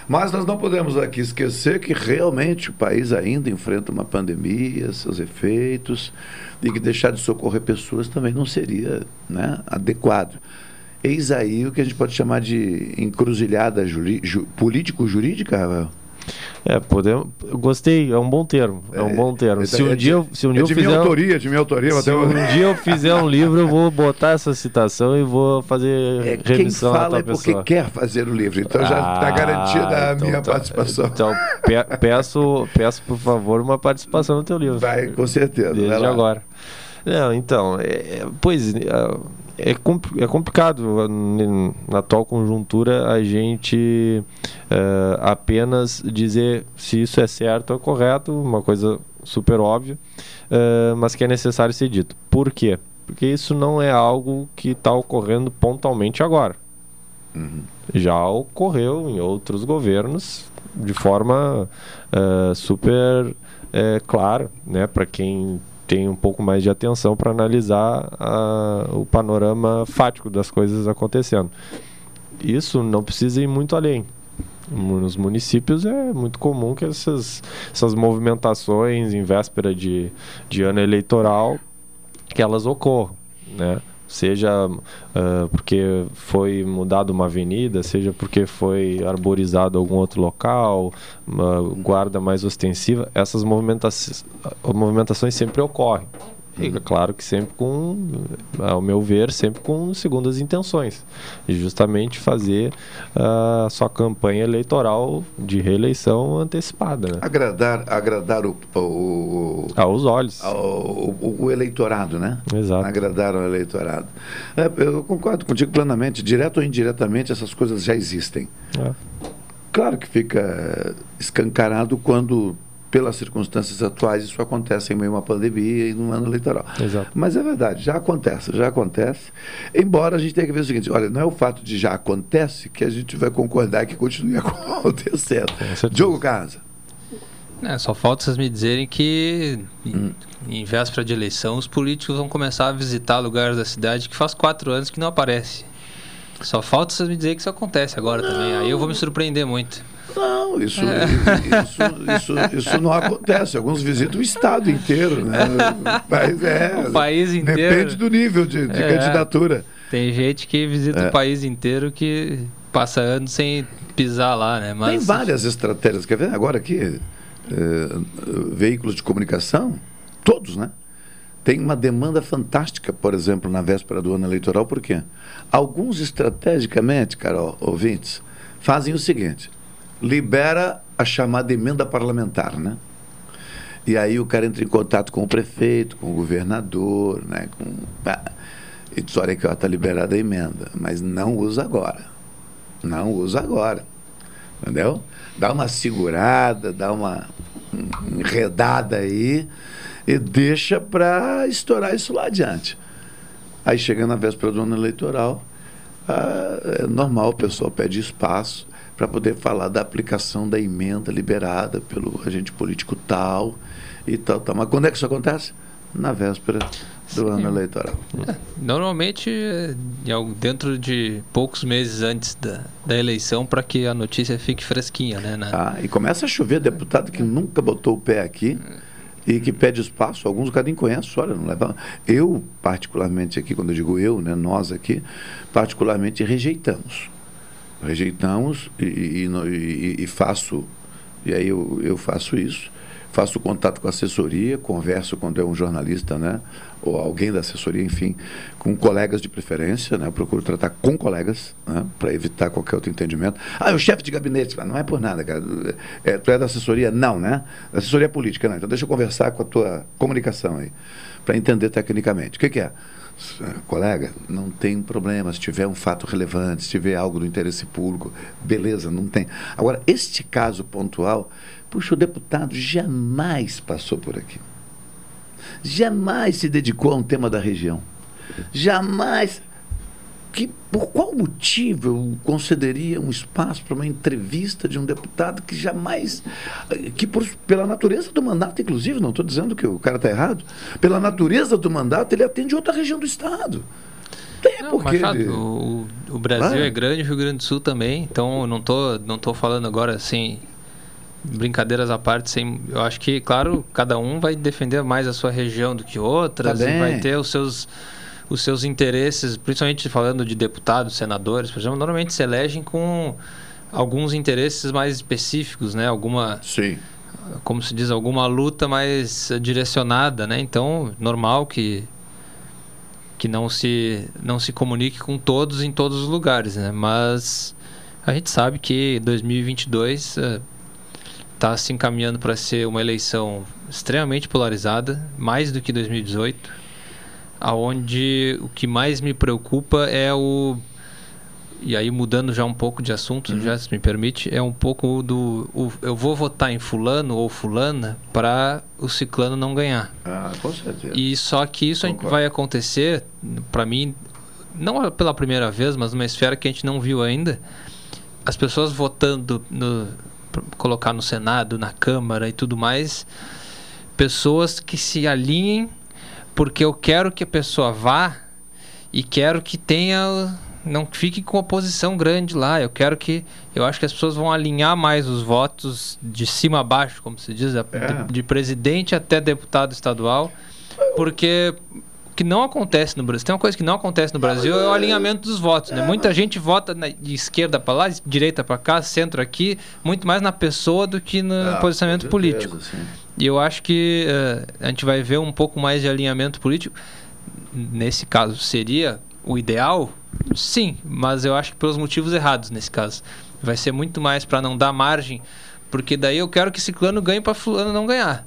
Mas nós não podemos aqui esquecer que realmente o país ainda enfrenta uma pandemia, seus efeitos, e que deixar de socorrer pessoas também não seria né, adequado. Eis aí o que a gente pode chamar de encruzilhada ju, político-jurídica, Rafael? É, podemos. Gostei, é um bom termo. É, um bom termo. É, se um é dia, de, se um dia é eu fizer. Minha autoria, de minha autoria, se um dia eu fizer um livro, eu vou botar essa citação e vou fazer é, remissão quem fala é porque pessoa. quer fazer o livro. Então ah, já está garantida a então, minha tá, participação. Então pe peço, peço, por favor, uma participação no teu livro. Vai, com certeza. Desde agora. Não, então, é, é é, é complicado na atual conjuntura a gente uh, apenas dizer se isso é certo ou correto, uma coisa super óbvia, uh, mas que é necessário ser dito. Por quê? Porque isso não é algo que está ocorrendo pontualmente agora. Uhum. Já ocorreu em outros governos de forma uh, super clara, né, para quem tem um pouco mais de atenção para analisar a, o panorama fático das coisas acontecendo. Isso não precisa ir muito além. Nos municípios é muito comum que essas, essas movimentações em véspera de, de ano eleitoral que elas ocorram, né? Seja uh, porque foi mudada uma avenida, seja porque foi arborizado algum outro local, uma guarda mais ostensiva, essas movimentações sempre ocorrem. E claro que sempre com, ao meu ver, sempre com segundas intenções. E justamente fazer a uh, sua campanha eleitoral de reeleição antecipada. Né? Agradar, agradar o, o, aos olhos. Ao, o, o, eleitorado, né? Exato. Agradar ao eleitorado. É, eu concordo contigo plenamente. Direto ou indiretamente, essas coisas já existem. É. Claro que fica escancarado quando pelas circunstâncias atuais, isso acontece em meio a uma pandemia e num ano eleitoral. Exato. Mas é verdade, já acontece, já acontece. Embora a gente tenha que ver o seguinte: olha, não é o fato de já acontece que a gente vai concordar que continue acontecendo. Diogo Casa. É, só falta vocês me dizerem que hum. em, em véspera de eleição os políticos vão começar a visitar lugares da cidade que faz quatro anos que não aparece. Só falta vocês me dizerem que isso acontece agora não. também. Aí eu vou me surpreender muito. Não, isso, é. isso, isso, isso, não acontece. Alguns visitam o estado inteiro, né? Mas é. O país inteiro. Depende do nível de, de é. candidatura. Tem gente que visita é. o país inteiro que passa anos sem pisar lá, né? Mas... Tem várias estratégias. Quer ver? Agora aqui, é, veículos de comunicação, todos, né? Tem uma demanda fantástica, por exemplo, na véspera do ano eleitoral, por quê? Alguns estrategicamente, Carol, ouvintes, fazem o seguinte: libera a chamada emenda parlamentar, né? E aí o cara entra em contato com o prefeito, com o governador, né? Com, e diz, olha que está liberada a emenda, mas não usa agora. Não usa agora. Entendeu? Dá uma segurada, dá uma enredada aí e deixa para estourar isso lá adiante. Aí chega na véspera do ano eleitoral, ah, é normal, o pessoal pede espaço para poder falar da aplicação da emenda liberada pelo agente político tal e tal, tal. Mas quando é que isso acontece? Na véspera do Sim. ano eleitoral. É, normalmente dentro de poucos meses antes da, da eleição para que a notícia fique fresquinha, né? Na... Ah, e começa a chover deputado que nunca botou o pé aqui e que pede espaço. Alguns o cara nem conhece, olha, não leva. Eu, particularmente aqui, quando eu digo eu, né, nós aqui, particularmente rejeitamos rejeitamos e, e, e, faço, e aí eu, eu faço isso, faço contato com a assessoria, converso quando é um jornalista, né, ou alguém da assessoria, enfim, com colegas de preferência, né, procuro tratar com colegas, né, para evitar qualquer outro entendimento. Ah, o chefe de gabinete, não é por nada, cara. É, tu é da assessoria? Não, né? Assessoria política, não. Então deixa eu conversar com a tua comunicação aí, para entender tecnicamente. O que, que é? Colega, não tem problema se tiver um fato relevante, se tiver algo do interesse público, beleza, não tem. Agora, este caso pontual, puxa, o deputado jamais passou por aqui. Jamais se dedicou a um tema da região. Jamais que por qual motivo eu concederia um espaço para uma entrevista de um deputado que jamais, que por, pela natureza do mandato, inclusive, não estou dizendo que o cara está errado, pela natureza do mandato, ele atende outra região do Estado. Tem não, porque Machado, ele... o, o, Brasil ah. é grande, o Rio Grande do Sul também, então não tô, não tô falando agora assim, brincadeiras à parte, sem, eu acho que, claro, cada um vai defender mais a sua região do que outras, tá e vai ter os seus os seus interesses, principalmente falando de deputados, senadores, por exemplo, normalmente se elegem com alguns interesses mais específicos, né? Alguma Sim. como se diz, alguma luta mais direcionada, né? Então, normal que que não se não se comunique com todos em todos os lugares, né? Mas a gente sabe que 2022 está se encaminhando para ser uma eleição extremamente polarizada, mais do que 2018 aonde o que mais me preocupa é o e aí mudando já um pouco de assunto, uhum. já se me permite, é um pouco do o, eu vou votar em fulano ou fulana para o ciclano não ganhar. Ah, com certeza. E só que isso Concordo. vai acontecer para mim não pela primeira vez, mas numa esfera que a gente não viu ainda. As pessoas votando no colocar no Senado, na Câmara e tudo mais, pessoas que se alinhem porque eu quero que a pessoa vá e quero que tenha não fique com oposição grande lá. Eu quero que eu acho que as pessoas vão alinhar mais os votos de cima a baixo, como se diz, é. de, de, presidente até deputado estadual, porque que não acontece no Brasil, tem uma coisa que não acontece no Brasil é o alinhamento dos votos, né? Muita gente vota na, de esquerda para lá, de direita para cá, centro aqui, muito mais na pessoa do que no ah, posicionamento político. Sim. E eu acho que uh, a gente vai ver um pouco mais de alinhamento político. Nesse caso, seria o ideal? Sim, mas eu acho que pelos motivos errados nesse caso. Vai ser muito mais para não dar margem, porque daí eu quero que ciclano ganhe para fulano não ganhar.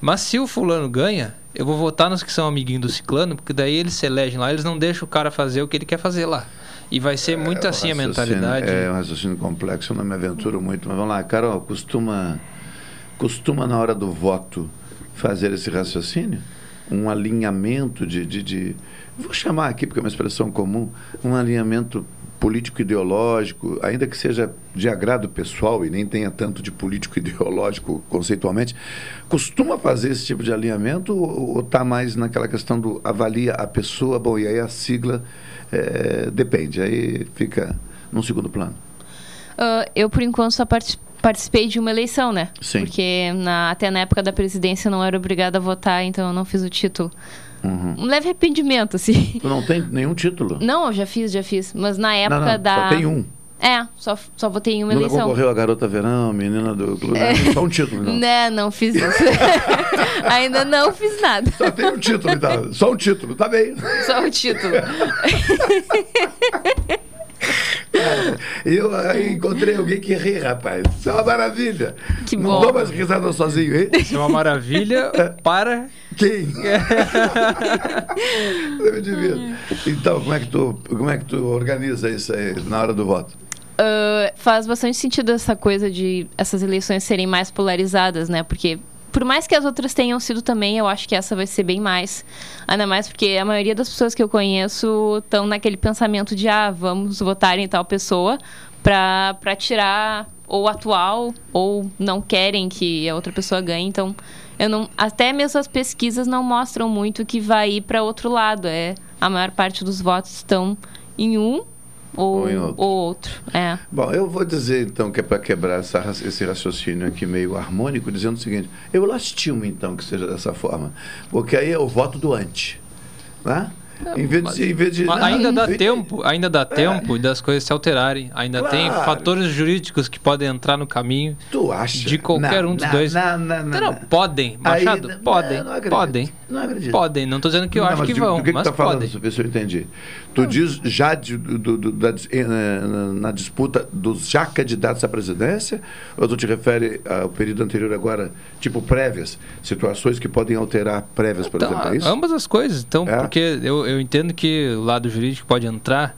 Mas se o fulano ganha, eu vou votar nos que são amiguinhos do ciclano, porque daí eles se elegem lá, eles não deixam o cara fazer o que ele quer fazer lá. E vai ser muito é, assim a mentalidade. É um raciocínio complexo, eu não me aventuro muito, mas vamos lá, Carol, costuma costuma, na hora do voto, fazer esse raciocínio? Um alinhamento de, de, de. Vou chamar aqui, porque é uma expressão comum, um alinhamento político-ideológico, ainda que seja de agrado pessoal e nem tenha tanto de político-ideológico conceitualmente, costuma fazer esse tipo de alinhamento ou está mais naquela questão do avalia a pessoa, bom, e aí a sigla é, depende, aí fica num segundo plano? Uh, eu, por enquanto, só participei de uma eleição, né? Sim. Porque na, até na época da presidência não era obrigada a votar, então eu não fiz o título. Uhum. Um leve arrependimento, assim. Tu não tem nenhum título? Não, eu já fiz, já fiz. Mas na época não, não, da. Só tem um. É, só, só votei em uma Nunca eleição. concorreu a Garota Verão, menina do clube. É. Só um título, não. Né, não fiz isso. Ainda não fiz nada. Só tem um título, então. Só um título, tá bem. Só um título. Eu aí encontrei alguém que ri, rapaz. Isso é uma maravilha. Que não bom. dou mais risada sozinho, hein? Isso é uma maravilha para quem? Eu me divirto. Então, como é, que tu, como é que tu organiza isso aí na hora do voto? Uh, faz bastante sentido essa coisa de essas eleições serem mais polarizadas, né? Porque por mais que as outras tenham sido também, eu acho que essa vai ser bem mais. Ainda mais porque a maioria das pessoas que eu conheço estão naquele pensamento de, ah, vamos votar em tal pessoa para tirar ou atual ou não querem que a outra pessoa ganhe. Então, eu não, até mesmo as pesquisas não mostram muito que vai ir para outro lado. É, a maior parte dos votos estão em um ou, Ou em outro. ou outro. É. Bom, eu vou dizer então que é para quebrar essa, esse raciocínio aqui meio harmônico, dizendo o seguinte: eu lastimo então que seja dessa forma, porque aí é o voto do anti. Né? Em vez de. Em vez de Mas não, ainda dá tempo, ainda dá tempo das coisas se alterarem. Ainda tem Claro. fatores jurídicos que podem entrar no caminho Tu acha? de qualquer Não, um dos não, dois. não, não, não, não, podem, Aí, Machado, não, podem, não acredito, podem. não acredito. Podem, não estou dizendo que eu acho mas que vão, que, que mas tu tá falando, podem. Eu ver se eu entendi. Tu diz já de- do- do- da eh, na, na disputa dos já candidatos à presidência? Ou tu te refere ao período anterior agora, tipo prévias? Situações que podem alterar prévias, por Então, exemplo, é isso? ambas as coisas. Então, É? porque eu, eu entendo que o lado jurídico pode entrar,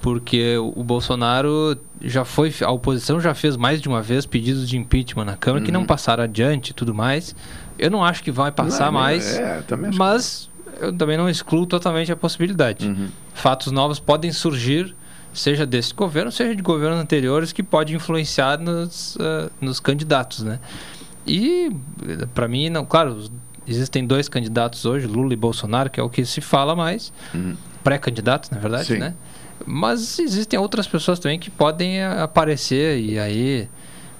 porque o Bolsonaro já foi, a oposição já fez mais de uma vez pedidos de impeachment na Câmara que não passaram adiante e tudo mais. Eu não acho que vai passar Uhum. Não, mais, é, também acho mas eu também não excluo totalmente a possibilidade. Uhum. Fatos novos podem surgir, seja desse governo, seja de governos anteriores, que pode influenciar nos, ah, nos candidatos, né? E, para mim, não, claro, os- existem dois candidatos hoje, Lula e Bolsonaro, que é o que se fala mais, pré-candidatos, na verdade, Sim. né? Mas existem outras pessoas também que podem ah, aparecer e aí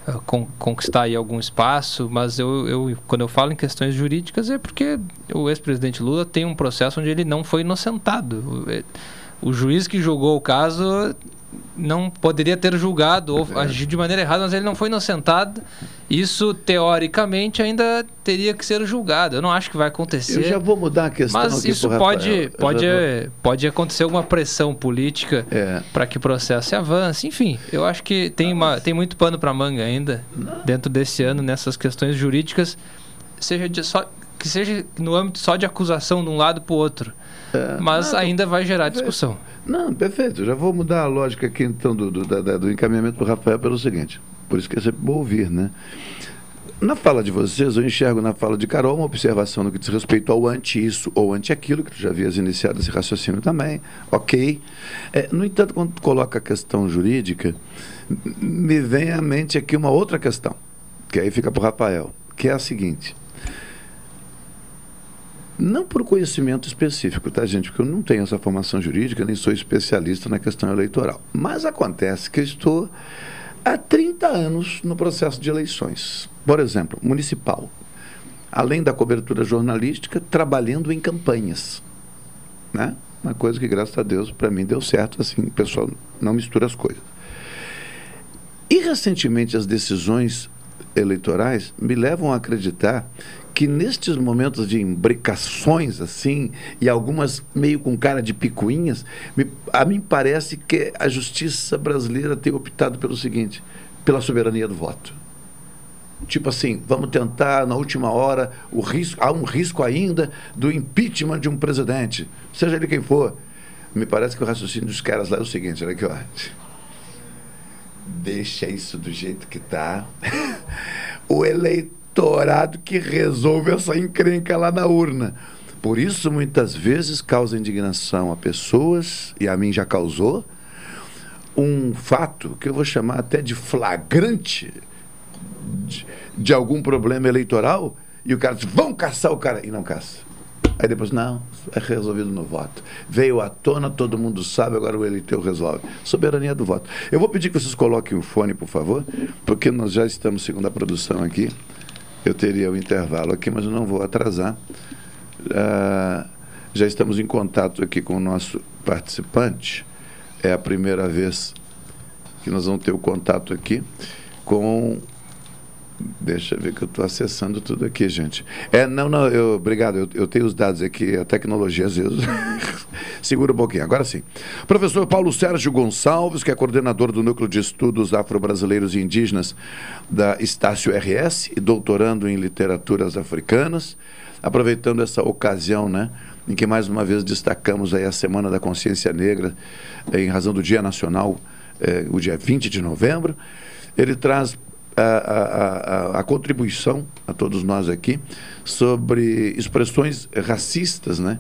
ah, con- conquistar aí algum espaço, mas eu, eu, quando eu falo em questões jurídicas é porque o ex-presidente Lula tem um processo onde ele não foi inocentado. O, eh, o juiz que julgou o caso não poderia ter julgado ou agido de maneira errada, mas ele não foi inocentado. Isso, teoricamente, ainda teria que ser julgado. Eu não acho que vai acontecer. Eu já vou mudar a questão Mas isso pode, pode, vou- pode acontecer alguma pressão política É. para que o processo avance. Enfim, eu acho que tem, uma, tem muito pano para manga ainda dentro desse ano nessas questões jurídicas, seja de só, que seja no âmbito só de acusação de um lado para o outro. Mas não, ainda vai gerar discussão. Não, perfeito. Já vou mudar a lógica aqui, então, do, do, da- do encaminhamento do Rafael pelo seguinte. Por isso que é sempre bom ouvir, né? Na fala de vocês, eu enxergo na fala de Carol uma observação no que diz respeito ao anti-isso ou anti-aquilo, que tu já havias iniciado esse raciocínio também. Ok. É, no entanto, quando tu coloca a questão jurídica, me vem à mente aqui uma outra questão, que aí fica para o Rafael, que é a seguinte. Não por conhecimento específico, tá, gente? Porque eu não tenho essa formação jurídica, nem sou especialista na questão eleitoral. Mas acontece que eu estou há 30 anos no processo de eleições. Por exemplo, municipal. Além da cobertura jornalística, trabalhando em campanhas. Né? Uma coisa que, graças a Deus, para mim deu certo, assim, o pessoal não mistura as coisas. E recentemente as decisões eleitorais me levam a acreditar que nestes momentos de imbricações assim e algumas meio com cara de picuinhas, me- a mim parece que a justiça brasileira tem optado pelo seguinte, pela soberania do voto. Tipo assim, vamos tentar na última hora o risco, há um risco ainda do impeachment de um presidente, seja ele quem for. Me parece que o raciocínio dos caras lá é o seguinte, olha aqui, ó. Deixa isso do jeito que tá. o eleitorado que resolve essa encrenca lá na urna. Por isso, muitas vezes, causa indignação a pessoas, e a mim já causou, um fato que eu vou chamar até de flagrante de, de algum problema eleitoral, e o cara diz, vão caçar o cara, e não caça. Aí depois, não, é resolvido no voto. Veio à tona, todo mundo sabe, agora o eleitor resolve. Soberania do voto. Eu vou pedir que vocês coloquem o fone, por favor, porque nós já estamos, segundo a produção aqui, eu teria o um intervalo aqui, mas eu não vou atrasar. Uh, já estamos em contato aqui com o nosso participante. É a primeira vez que nós vamos ter o contato aqui com Deixa eu ver que eu estou acessando tudo aqui, gente. É, não, não, eu, obrigado, eu, eu tenho os dados aqui, a tecnologia às vezes. Segura um pouquinho, agora sim. Professor Paulo Sérgio Gonçalves, que é coordenador do Núcleo de Estudos Afro-Brasileiros e Indígenas da Estácio RS e doutorando em literaturas africanas. Aproveitando essa ocasião, né, em que mais uma vez destacamos aí a Semana da Consciência Negra, em razão do Dia Nacional, eh, o dia 20 de novembro. Ele traz a, a, a, contribuição a todos nós aqui sobre expressões racistas, né?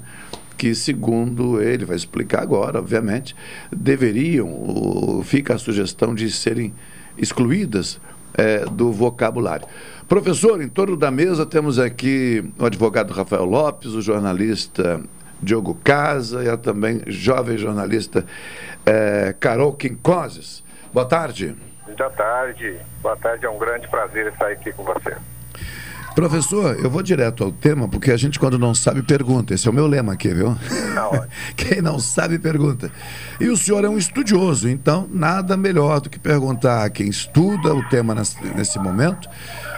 que, segundo ele, vai explicar agora, obviamente, deveriam, fica a sugestão de serem excluídas é, do vocabulário. Professor, em torno da mesa temos aqui o advogado Rafael Lopes, o jornalista Diogo Casa e a também jovem jornalista é, Carol Quincoses. Boa tarde. Boa tarde. Boa tarde, é um grande prazer estar aqui com você. Professor, eu vou direto ao tema, porque a gente, quando não sabe, pergunta. Esse é o meu lema aqui, viu? Não. Quem não sabe, pergunta. E o senhor é um estudioso, então nada melhor do que perguntar a quem estuda o tema nesse momento.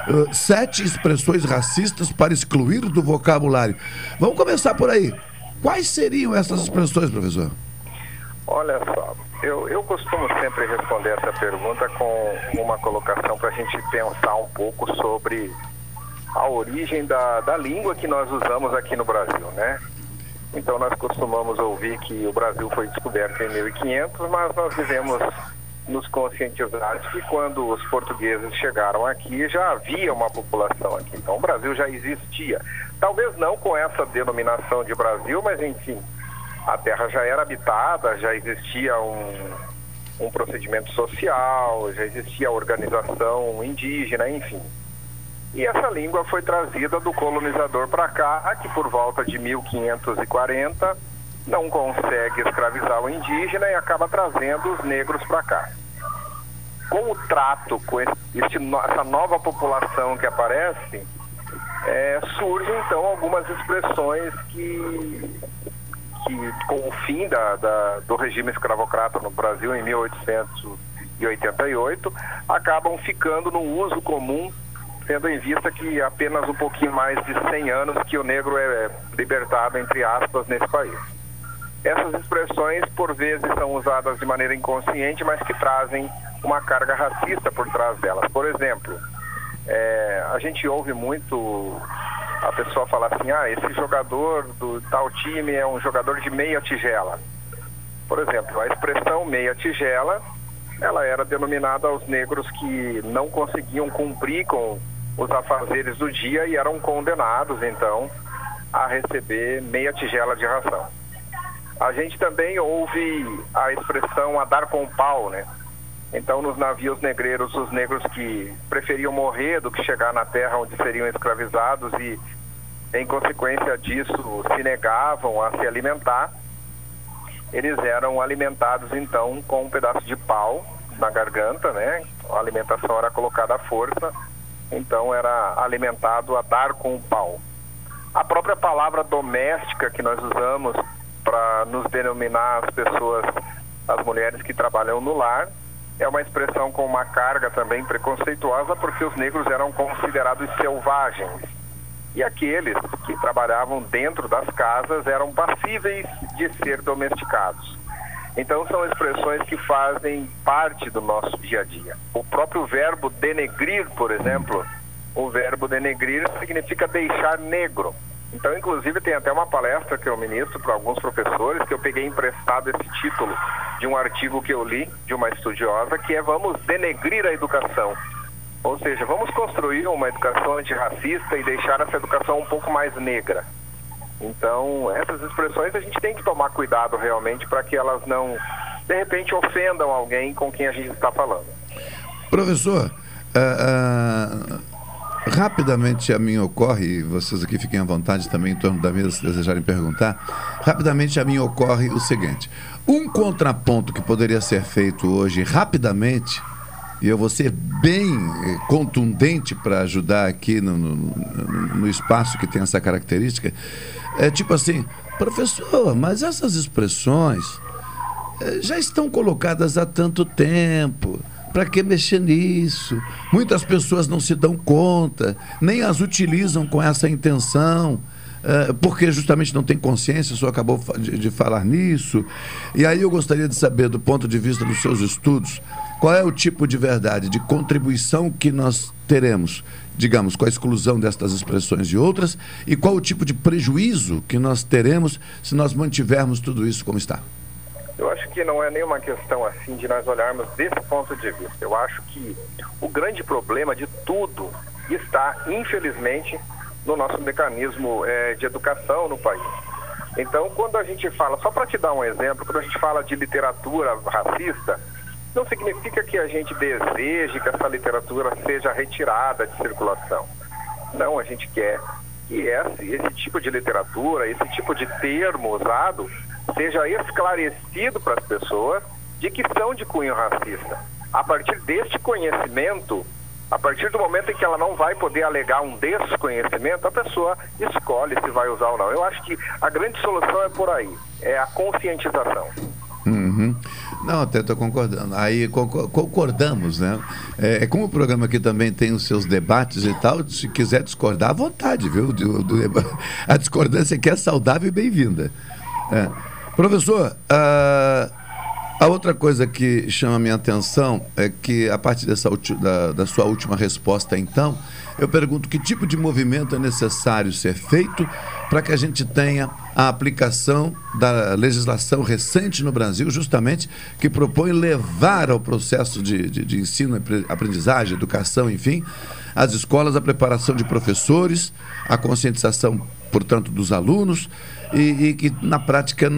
Uh, sete expressões racistas para excluir do vocabulário. Vamos começar por aí. Quais seriam essas expressões, professor? Olha só, eu, eu costumo sempre responder essa pergunta com uma colocação para a gente pensar um pouco sobre a origem da, da língua que nós usamos aqui no Brasil, né? Então nós costumamos ouvir que o Brasil foi descoberto em 1500, mas nós devemos nos conscientizar de que quando os portugueses chegaram aqui já havia uma população aqui. Então o Brasil já existia. Talvez não com essa denominação de Brasil, mas enfim, a terra já era habitada, já existia um, um procedimento social, já existia organização indígena, enfim. E essa língua foi trazida do colonizador para cá, que por volta de 1540 não consegue escravizar o indígena e acaba trazendo os negros para cá. Com o trato com esse, essa nova população que aparece, é, surgem então algumas expressões que que com o fim da, da, do regime escravocrata no Brasil em 1888 acabam ficando no uso comum, tendo em vista que apenas um pouquinho mais de 100 anos que o negro é libertado, entre aspas, nesse país. Essas expressões, por vezes, são usadas de maneira inconsciente, mas que trazem uma carga racista por trás delas. Por exemplo, é, a gente ouve muito a pessoa fala assim, ah, esse jogador do tal time é um jogador de meia tigela. Por exemplo, a expressão meia tigela, ela era denominada aos negros que não conseguiam cumprir com os afazeres do dia e eram condenados, então, a receber meia tigela de ração. A gente também ouve a expressão a dar com pau, né? Então, nos navios negreiros, os negros que preferiam morrer do que chegar na terra onde seriam escravizados e, em consequência disso, se negavam a se alimentar, eles eram alimentados então com um pedaço de pau na garganta, né? A alimentação era colocada à força, então era alimentado a dar com o pau. A própria palavra doméstica que nós usamos para nos denominar as pessoas, as mulheres que trabalham no lar, é uma expressão com uma carga também preconceituosa, porque os negros eram considerados selvagens. E aqueles que trabalhavam dentro das casas eram passíveis de ser domesticados. Então, são expressões que fazem parte do nosso dia a dia. O próprio verbo denegrir, por exemplo, o verbo denegrir significa deixar negro. Então, inclusive, tem até uma palestra que eu ministro para alguns professores que eu peguei emprestado esse título de um artigo que eu li de uma estudiosa que é Vamos denegrir a educação. Ou seja, vamos construir uma educação antirracista e deixar essa educação um pouco mais negra. Então, essas expressões a gente tem que tomar cuidado realmente para que elas não, de repente, ofendam alguém com quem a gente está falando. Professor, uh, uh, rapidamente a mim ocorre, e vocês aqui fiquem à vontade também em torno da mesa se desejarem perguntar, rapidamente a mim ocorre o seguinte: um contraponto que poderia ser feito hoje rapidamente e eu vou ser bem eh, contundente para ajudar aqui no, no, no, espaço que tem essa característica, é tipo assim, professor, mas essas expressões é, já estão colocadas há tanto tempo. Para que mexer nisso? Muitas pessoas não se dão conta, nem as utilizam com essa intenção. É, porque justamente não tem consciência, o senhor acabou de falar nisso. E aí eu gostaria de saber, do ponto de vista dos seus estudos, qual é o tipo de verdade, de contribuição que nós teremos, digamos, com a exclusão destas expressões e outras, e qual o tipo de prejuízo que nós teremos se nós mantivermos tudo isso como está? Eu acho que não é nenhuma questão assim de nós olharmos desse ponto de vista. Eu acho que o grande problema de tudo está, infelizmente, no nosso mecanismo é, de educação no país. Então, quando a gente fala, só para te dar um exemplo, quando a gente fala de literatura racista, não significa que a gente deseje que essa literatura seja retirada de circulação. Não, a gente quer que esse, esse tipo de literatura, esse tipo de termo usado, seja esclarecido para as pessoas de que são de cunho racista. A partir deste conhecimento, a partir do momento em que ela não vai poder alegar um desconhecimento, a pessoa escolhe se vai usar ou não. Eu acho que a grande solução é por aí, é a conscientização. Uhum. Não, até estou concordando. Aí concordamos, né? É, é, como o programa aqui também tem os seus debates e tal, se quiser discordar, à vontade, viu? A discordância aqui é saudável e bem-vinda. É. Professor, a, a outra coisa que chama minha atenção é que, a partir dessa, da, da sua última resposta, então, eu pergunto que tipo de movimento é necessário ser feito para que a gente tenha a aplicação da legislação recente no Brasil, justamente, que propõe levar ao processo de, de, de ensino, aprendizagem, educação, enfim, as escolas a preparação de professores, a conscientização, portanto, dos alunos, e, e que na prática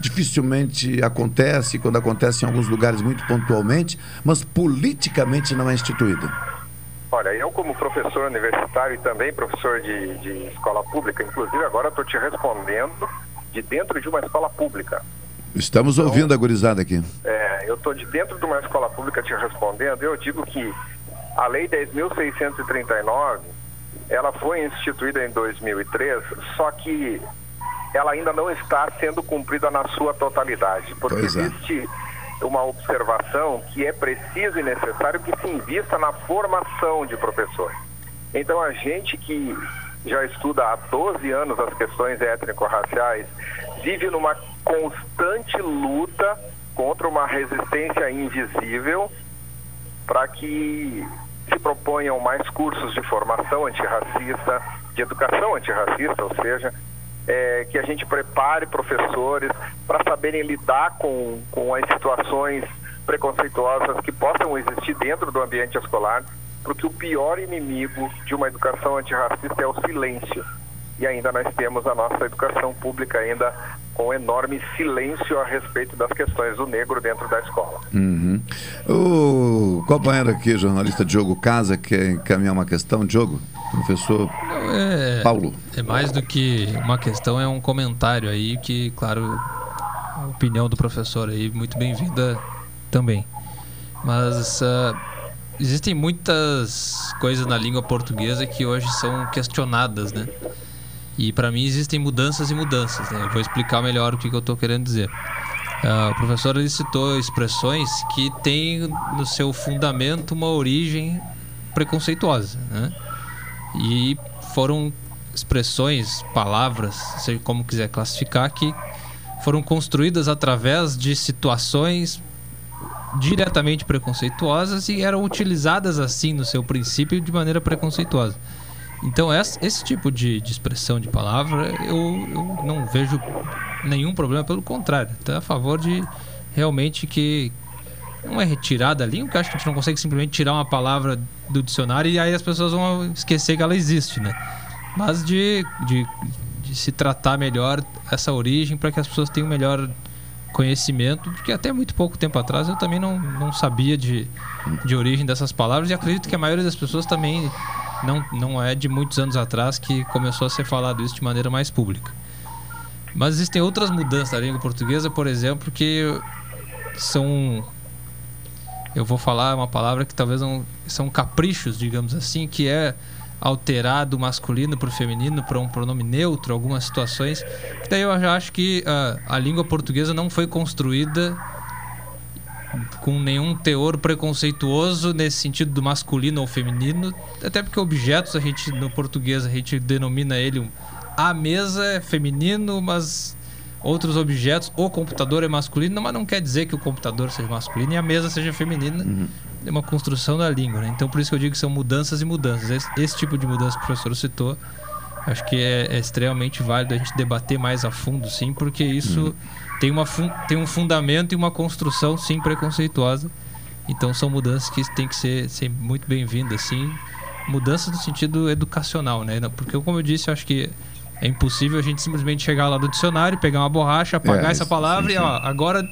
dificilmente acontece, quando acontece em alguns lugares muito pontualmente, mas politicamente não é instituído. Olha, eu como professor universitário e também professor de, de escola pública, inclusive agora estou te respondendo de dentro de uma escola pública. Estamos então, ouvindo a gurizada aqui. É, eu estou de dentro de uma escola pública te respondendo. Eu digo que a Lei 10.639, ela foi instituída em 2003, só que ela ainda não está sendo cumprida na sua totalidade, porque é. existe uma observação que é preciso e necessário que se invista na formação de professores. Então, a gente que já estuda há 12 anos as questões étnico-raciais vive numa constante luta contra uma resistência invisível para que se proponham mais cursos de formação antirracista, de educação antirracista, ou seja, é, que a gente prepare professores para saberem lidar com, com as situações preconceituosas que possam existir dentro do ambiente escolar, porque o pior inimigo de uma educação antirracista é o silêncio. E ainda nós temos a nossa educação pública ainda com enorme silêncio a respeito das questões do negro dentro da escola. Uhum. O companheiro aqui, jornalista Diogo Casa, quer encaminhar uma questão. Diogo? Professor é, Paulo. É mais do que uma questão, é um comentário aí que, claro, a opinião do professor aí, muito bem-vinda também. Mas uh, existem muitas coisas na língua portuguesa que hoje são questionadas, né? E para mim existem mudanças e mudanças, né? Eu vou explicar melhor o que, que eu estou querendo dizer. Uh, o professor ele citou expressões que têm no seu fundamento uma origem preconceituosa, né? E foram expressões, palavras, seja como quiser classificar, que foram construídas através de situações diretamente preconceituosas e eram utilizadas assim no seu princípio de maneira preconceituosa. Então esse tipo de, de expressão de palavra eu, eu, não vejo nenhum problema, pelo contrário, estou a favor de realmente que não é retirada ali, porque acho que a gente não consegue simplesmente tirar uma palavra do dicionário e aí as pessoas vão esquecer que ela existe, né? Mas de, de, de se tratar melhor essa origem para que as pessoas tenham melhor conhecimento, porque até muito pouco tempo atrás eu também não, não sabia de, de origem dessas palavras e acredito que a maioria das pessoas também não, não é de muitos anos atrás que começou a ser falado isso de maneira mais pública. Mas existem outras mudanças da língua portuguesa, por exemplo, que são eu vou falar uma palavra que talvez não são caprichos, digamos assim, que é alterar do masculino para o feminino para um pronome neutro, algumas situações. Daí eu já acho que uh, a língua portuguesa não foi construída com nenhum teor preconceituoso nesse sentido do masculino ou feminino, até porque objetos a gente no português a gente denomina ele um, a mesa é feminino, mas outros objetos, o computador é masculino, mas não quer dizer que o computador seja masculino e a mesa seja feminina. Uhum. É uma construção da língua, né? Então por isso que eu digo que são mudanças e mudanças. Esse, esse tipo de mudança que o professor citou, acho que é, é, extremamente válido a gente debater mais a fundo, sim, porque isso uhum. tem, uma tem um fundamento e uma construção, sim, preconceituosa. Então são mudanças que têm que ser, ser muito bem-vindas, sim. Mudanças no sentido educacional, né? Porque, como eu disse, eu acho que é impossível a gente simplesmente chegar lá do dicionário, pegar uma borracha, apagar é, essa palavra sim, sim. e ó, agora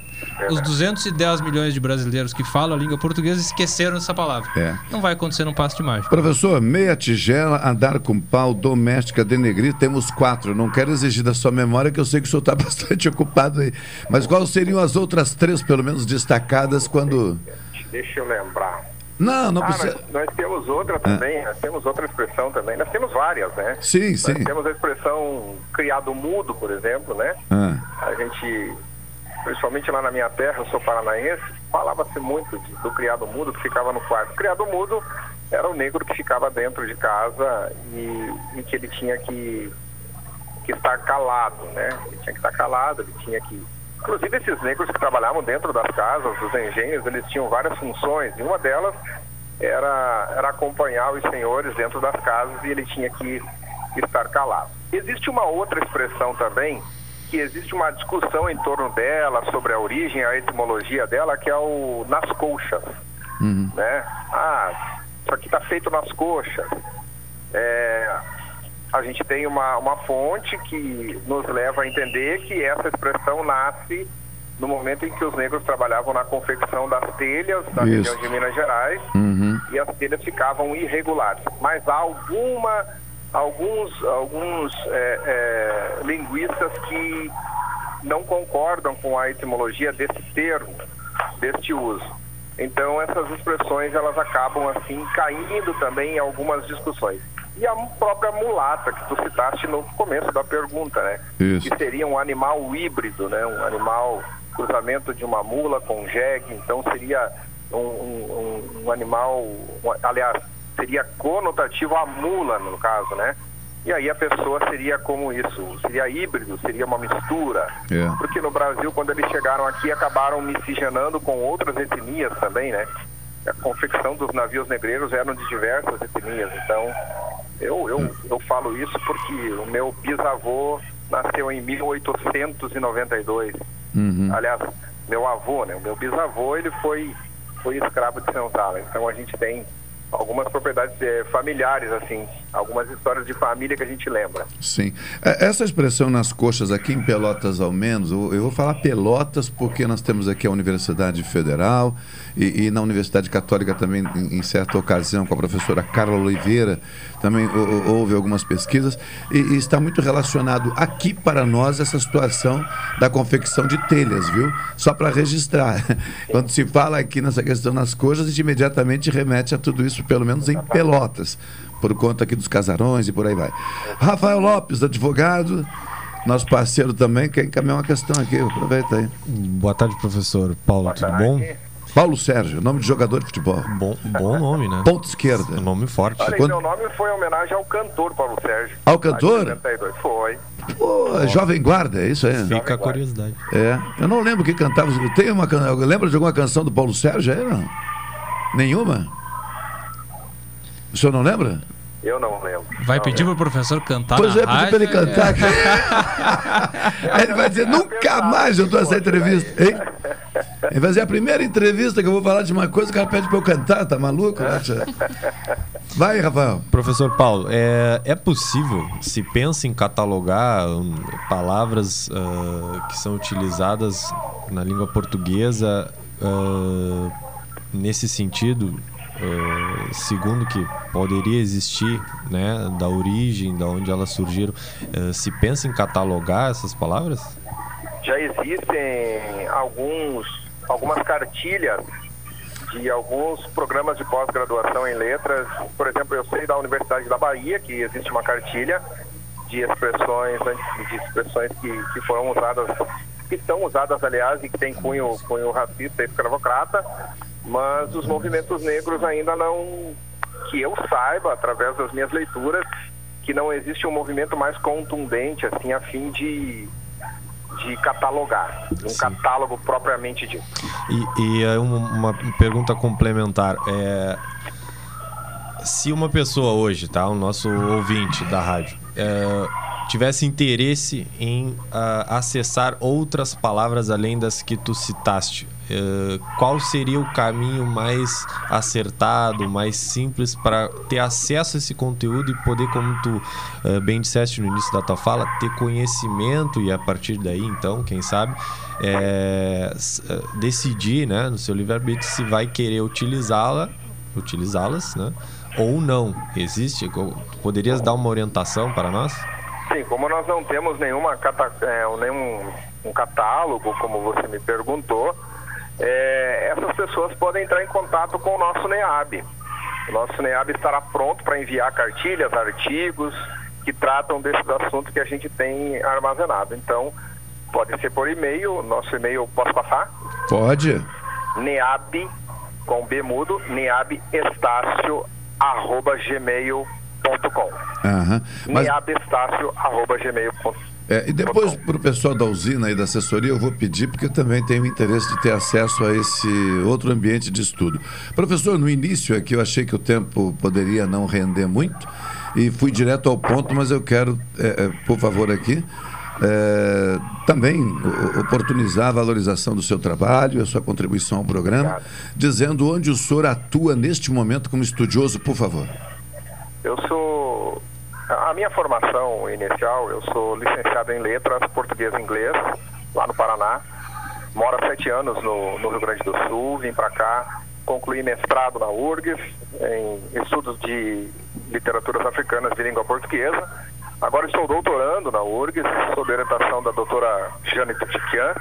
os 210 milhões de brasileiros que falam a língua portuguesa esqueceram essa palavra. É. Não vai acontecer num passo de mágica. Professor, meia tigela, andar com pau, doméstica, denegrir, temos quatro. Não quero exigir da sua memória, que eu sei que o senhor está bastante ocupado aí. Mas quais seriam as outras três, pelo menos, destacadas quando. Deixa eu lembrar. Não, não ah, precisa. Nós, nós, temos outra é. também, nós temos outra expressão também. Nós temos várias, né? Sim, sim. Nós temos a expressão criado mudo, por exemplo, né? Ah. A gente, principalmente lá na minha terra, eu sou paranaense, falava-se muito do criado mudo que ficava no quarto. O criado mudo era o negro que ficava dentro de casa e, e que ele tinha que, que estar calado, né? Ele tinha que estar calado, ele tinha que Inclusive, esses negros que trabalhavam dentro das casas, dos engenhos, eles tinham várias funções, e uma delas era, era acompanhar os senhores dentro das casas e ele tinha que estar calado. Existe uma outra expressão também, que existe uma discussão em torno dela, sobre a origem, a etimologia dela, que é o nas coxas. Uhum. Né? Ah, isso aqui está feito nas coxas. É, a gente tem uma, uma fonte que nos leva a entender que essa expressão nasce no momento em que os negros trabalhavam na confecção das telhas da Isso. região de Minas Gerais uhum. e as telhas ficavam irregulares. Mas há alguma, alguns, alguns é, é, linguistas que não concordam com a etimologia desse termo, deste uso. Então essas expressões elas acabam assim caindo também em algumas discussões e a própria mulata que tu citaste no começo da pergunta, né? Isso. Que seria um animal híbrido, né? Um animal cruzamento de uma mula com um jegue, então seria um, um, um animal, um, aliás, seria conotativo a mula no caso, né? E aí a pessoa seria como isso, seria híbrido, seria uma mistura. É. Porque no Brasil, quando eles chegaram aqui, acabaram miscigenando com outras etnias também, né? A confecção dos navios negreiros eram de diversas etnias, então eu, eu, eu falo isso porque o meu bisavô nasceu em 1892. Uhum. Aliás, meu avô, né? O meu bisavô, ele foi, foi escravo de senzala. Então a gente tem algumas propriedades é, familiares, assim, algumas histórias de família que a gente lembra. Sim. É, essa expressão nas coxas, aqui em Pelotas ao menos, eu vou falar Pelotas porque nós temos aqui a Universidade Federal e, e na Universidade Católica também, em, em, certa ocasião, com a professora Carla Oliveira, também houve algumas pesquisas e, e, está muito relacionado aqui para nós essa situação da confecção de telhas, viu? Só para registrar. Quando se fala aqui nessa questão nas coxas, a gente imediatamente remete a tudo isso, pelo menos em Pelotas por conta aqui dos casarões e por aí vai. Rafael Lopes, advogado, nosso parceiro também, quer encaminhar uma questão aqui, aproveita aí. Boa tarde, professor Paulo, tudo bom? Paulo Sérgio, nome de jogador de futebol. Bom, bom nome, né? Ponto esquerda. Um nome forte. Olha, Quando... meu nome foi em homenagem ao cantor Paulo Sérgio. Ao cantor? Foi. Pô, oh. Jovem Guarda, é isso aí? Fica a curiosidade. É. Eu não lembro que cantava. Tem uma Lembra de alguma canção do Paulo Sérgio aí, não? Nenhuma? O senhor não lembra? Eu não lembro. Vai não pedir lembro. pro professor cantar Pois na é, pedir rádio? pra ele cantar. Aí ele vai dizer, nunca mais eu dou essa entrevista. Hein? Ele vai dizer, a primeira entrevista que eu vou falar de uma coisa, o cara pede pra eu cantar, tá maluco? né? Vai, Rafael. Professor Paulo, é, é possível, se pensa em catalogar hum, palavras ah, que são utilizadas na língua portuguesa ah, nesse sentido, ah, segundo que poderia existir, né, da origem, da onde elas surgiram, ah, se pensa em catalogar essas palavras? Já existem alguns, algumas cartilhas de alguns programas de pós-graduação em letras. Por exemplo, eu sei da Universidade da Bahia que existe uma cartilha de expressões, de expressões que, que foram usadas, que são usadas, aliás, e que tem cunho, cunho racista e escravocrata, mas os movimentos negros ainda não, que eu saiba, através das minhas leituras, que não existe um movimento mais contundente, assim, a fim de, de catalogar, um catálogo propriamente dito. E, e aí uma, pergunta complementar. É, se uma pessoa hoje, tá? O nosso ouvinte da rádio, é, tivesse interesse em ah, acessar outras palavras além das que tu citaste, é, qual seria o caminho mais acertado, mais simples para ter acesso a esse conteúdo e poder, como tu eh, bem disseste no início da tua fala, ter conhecimento e a partir daí, então, quem sabe, é, eh, decidir, né, no seu livre-arbítrio se vai querer utilizá-la, utilizá-las, né, ou não. Existe? Poderias dar uma orientação para nós? Sim, como nós não temos nenhuma é, nenhum um catálogo, como você me perguntou, é, essas pessoas podem entrar em contato com o nosso NEAB. O nosso NEAB estará pronto para enviar cartilhas, artigos que tratam desses assuntos que a gente tem armazenado. Então, pode ser por e-mail, nosso e-mail posso passar? Pode. neab, com B mudo, neabestácio, arroba gmail.com. Aham. Mas, neabestácio, arroba gmail.com. é, e depois, para o pessoal da usina e da assessoria, eu vou pedir, porque eu também tenho interesse de ter acesso a esse outro ambiente de estudo. Professor, no início aqui eu achei que o tempo poderia não render muito e fui direto ao ponto, mas eu quero, é, é, por favor, aqui. é, também oportunizar a valorização do seu trabalho, a sua contribuição ao programa, dizendo onde o senhor atua neste momento como estudioso, por favor. Eu sou. A minha formação inicial, eu sou licenciado em letras, português e inglês, lá no Paraná. Moro há sete anos no, no Rio Grande do Sul, vim para cá, concluí mestrado na URGS, em estudos de literaturas africanas de língua portuguesa. Agora estou doutorando na URGS, sob orientação da doutora Jane Tutiquian,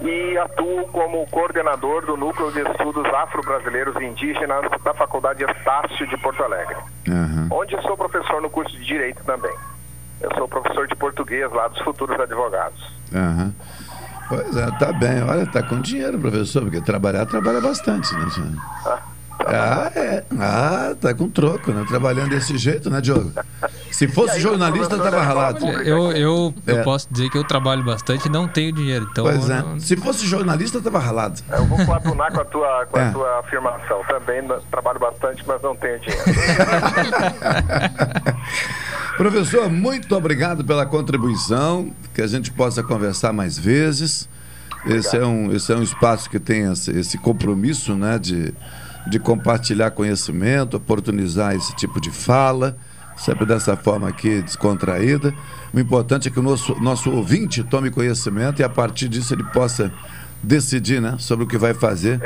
e atuo como coordenador do Núcleo de Estudos Afro-Brasileiros e Indígenas da Faculdade Estácio de Porto Alegre, onde sou professor no curso de Direito também. Eu sou professor de português lá dos futuros advogados. Aham. Pois é, tá bem. Olha, tá com dinheiro, professor, porque trabalhar, trabalha bastante, né? senhor? Ah, é. Ah, tá com troco, né? Trabalhando desse jeito, né, Diogo? Se fosse jornalista, tava ralado. Eu, eu, eu É. posso dizer que eu trabalho bastante e não tenho dinheiro. Então Pois eu é. não- Se fosse jornalista, tava ralado. Eu vou coadunar com a tua, com É. a tua afirmação. Também trabalho bastante, mas não tenho dinheiro. Professor, muito obrigado pela contribuição, que a gente possa conversar mais vezes. Esse é um, esse é um espaço que tem esse, esse compromisso né, de, de compartilhar conhecimento, oportunizar esse tipo de fala, sempre dessa forma aqui descontraída. O importante é que o nosso, nosso ouvinte tome conhecimento e a partir disso ele possa decidir né, sobre o que vai fazer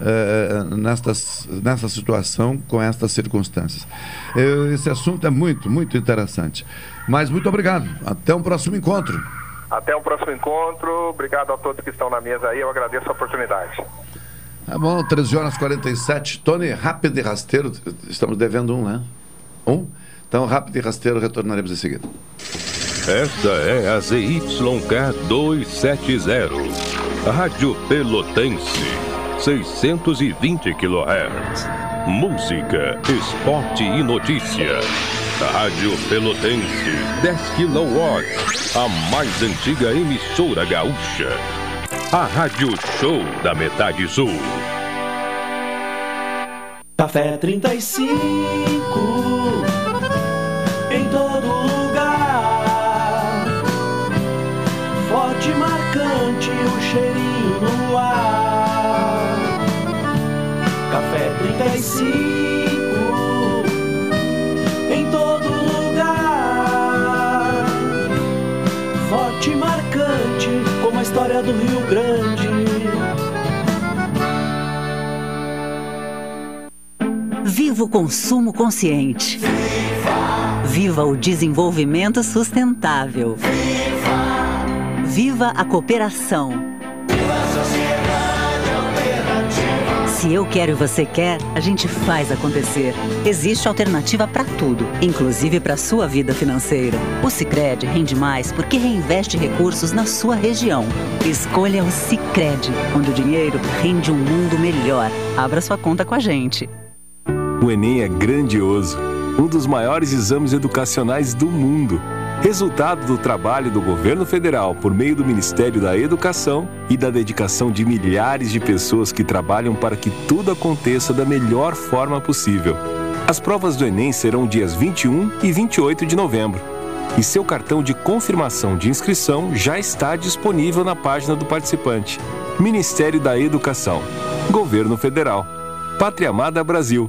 eh, nestas, nessa situação, com estas circunstâncias. Eh, esse assunto é muito, muito interessante. Mas muito obrigado. Até um próximo encontro. Até o próximo encontro. Obrigado a todos que estão na mesa aí. Eu agradeço a oportunidade. Tá bom, 13 horas e 47. Tony, rápido e rasteiro. Estamos devendo um, né? Um? Então, rápido e rasteiro, retornaremos em seguida. Esta é a ZYK 270, Rádio Pelotense, 620 kHz. Música, esporte e notícia. Rádio Pelotense, 10 kW, a mais antiga emissora gaúcha. A Rádio Show da Metade Sul. Café 35 35 do Rio Grande. Viva o consumo consciente. Viva! Viva o desenvolvimento sustentável. Viva! Viva a cooperação. Se eu quero e você quer, a gente faz acontecer. Existe alternativa para tudo, inclusive para sua vida financeira. O Sicredi rende mais porque reinveste recursos na sua região. Escolha o Sicredi, onde o dinheiro rende um mundo melhor. Abra sua conta com a gente. O Enem é grandioso, um dos maiores exames educacionais do mundo. Resultado do trabalho do governo federal por meio do Ministério da Educação e da dedicação de milhares de pessoas que trabalham para que tudo aconteça da melhor forma possível. As provas do Enem serão dias 21 e 28 de novembro. E seu cartão de confirmação de inscrição já está disponível na página do participante. Ministério da Educação. Governo Federal. Pátria Amada Brasil.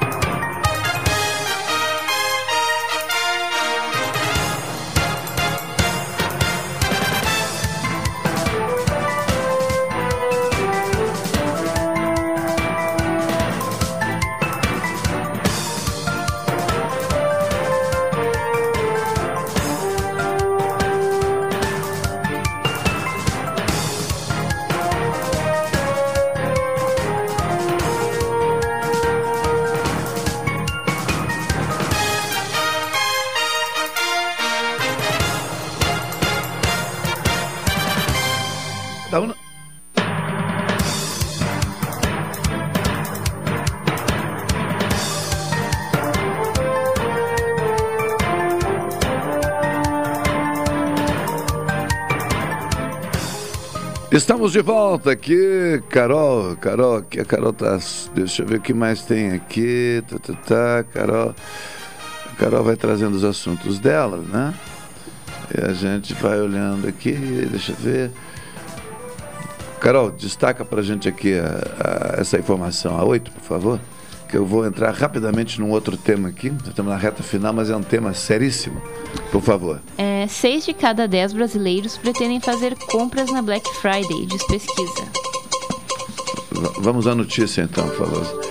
Estamos de volta aqui, Carol. Carol, aqui a Carol tá. Deixa eu ver o que mais tem aqui. Tá, tá, tá, Carol. A Carol vai trazendo os assuntos dela, né? E a gente vai olhando aqui, deixa eu ver. Carol, destaca pra gente aqui a, a, essa informação. A 8, por favor. Que eu vou entrar rapidamente num outro tema aqui. Estamos na reta final, mas é um tema seríssimo. Por favor. É, seis de cada dez brasileiros pretendem fazer compras na Black Friday, diz pesquisa. V vamos à notícia então, por favor.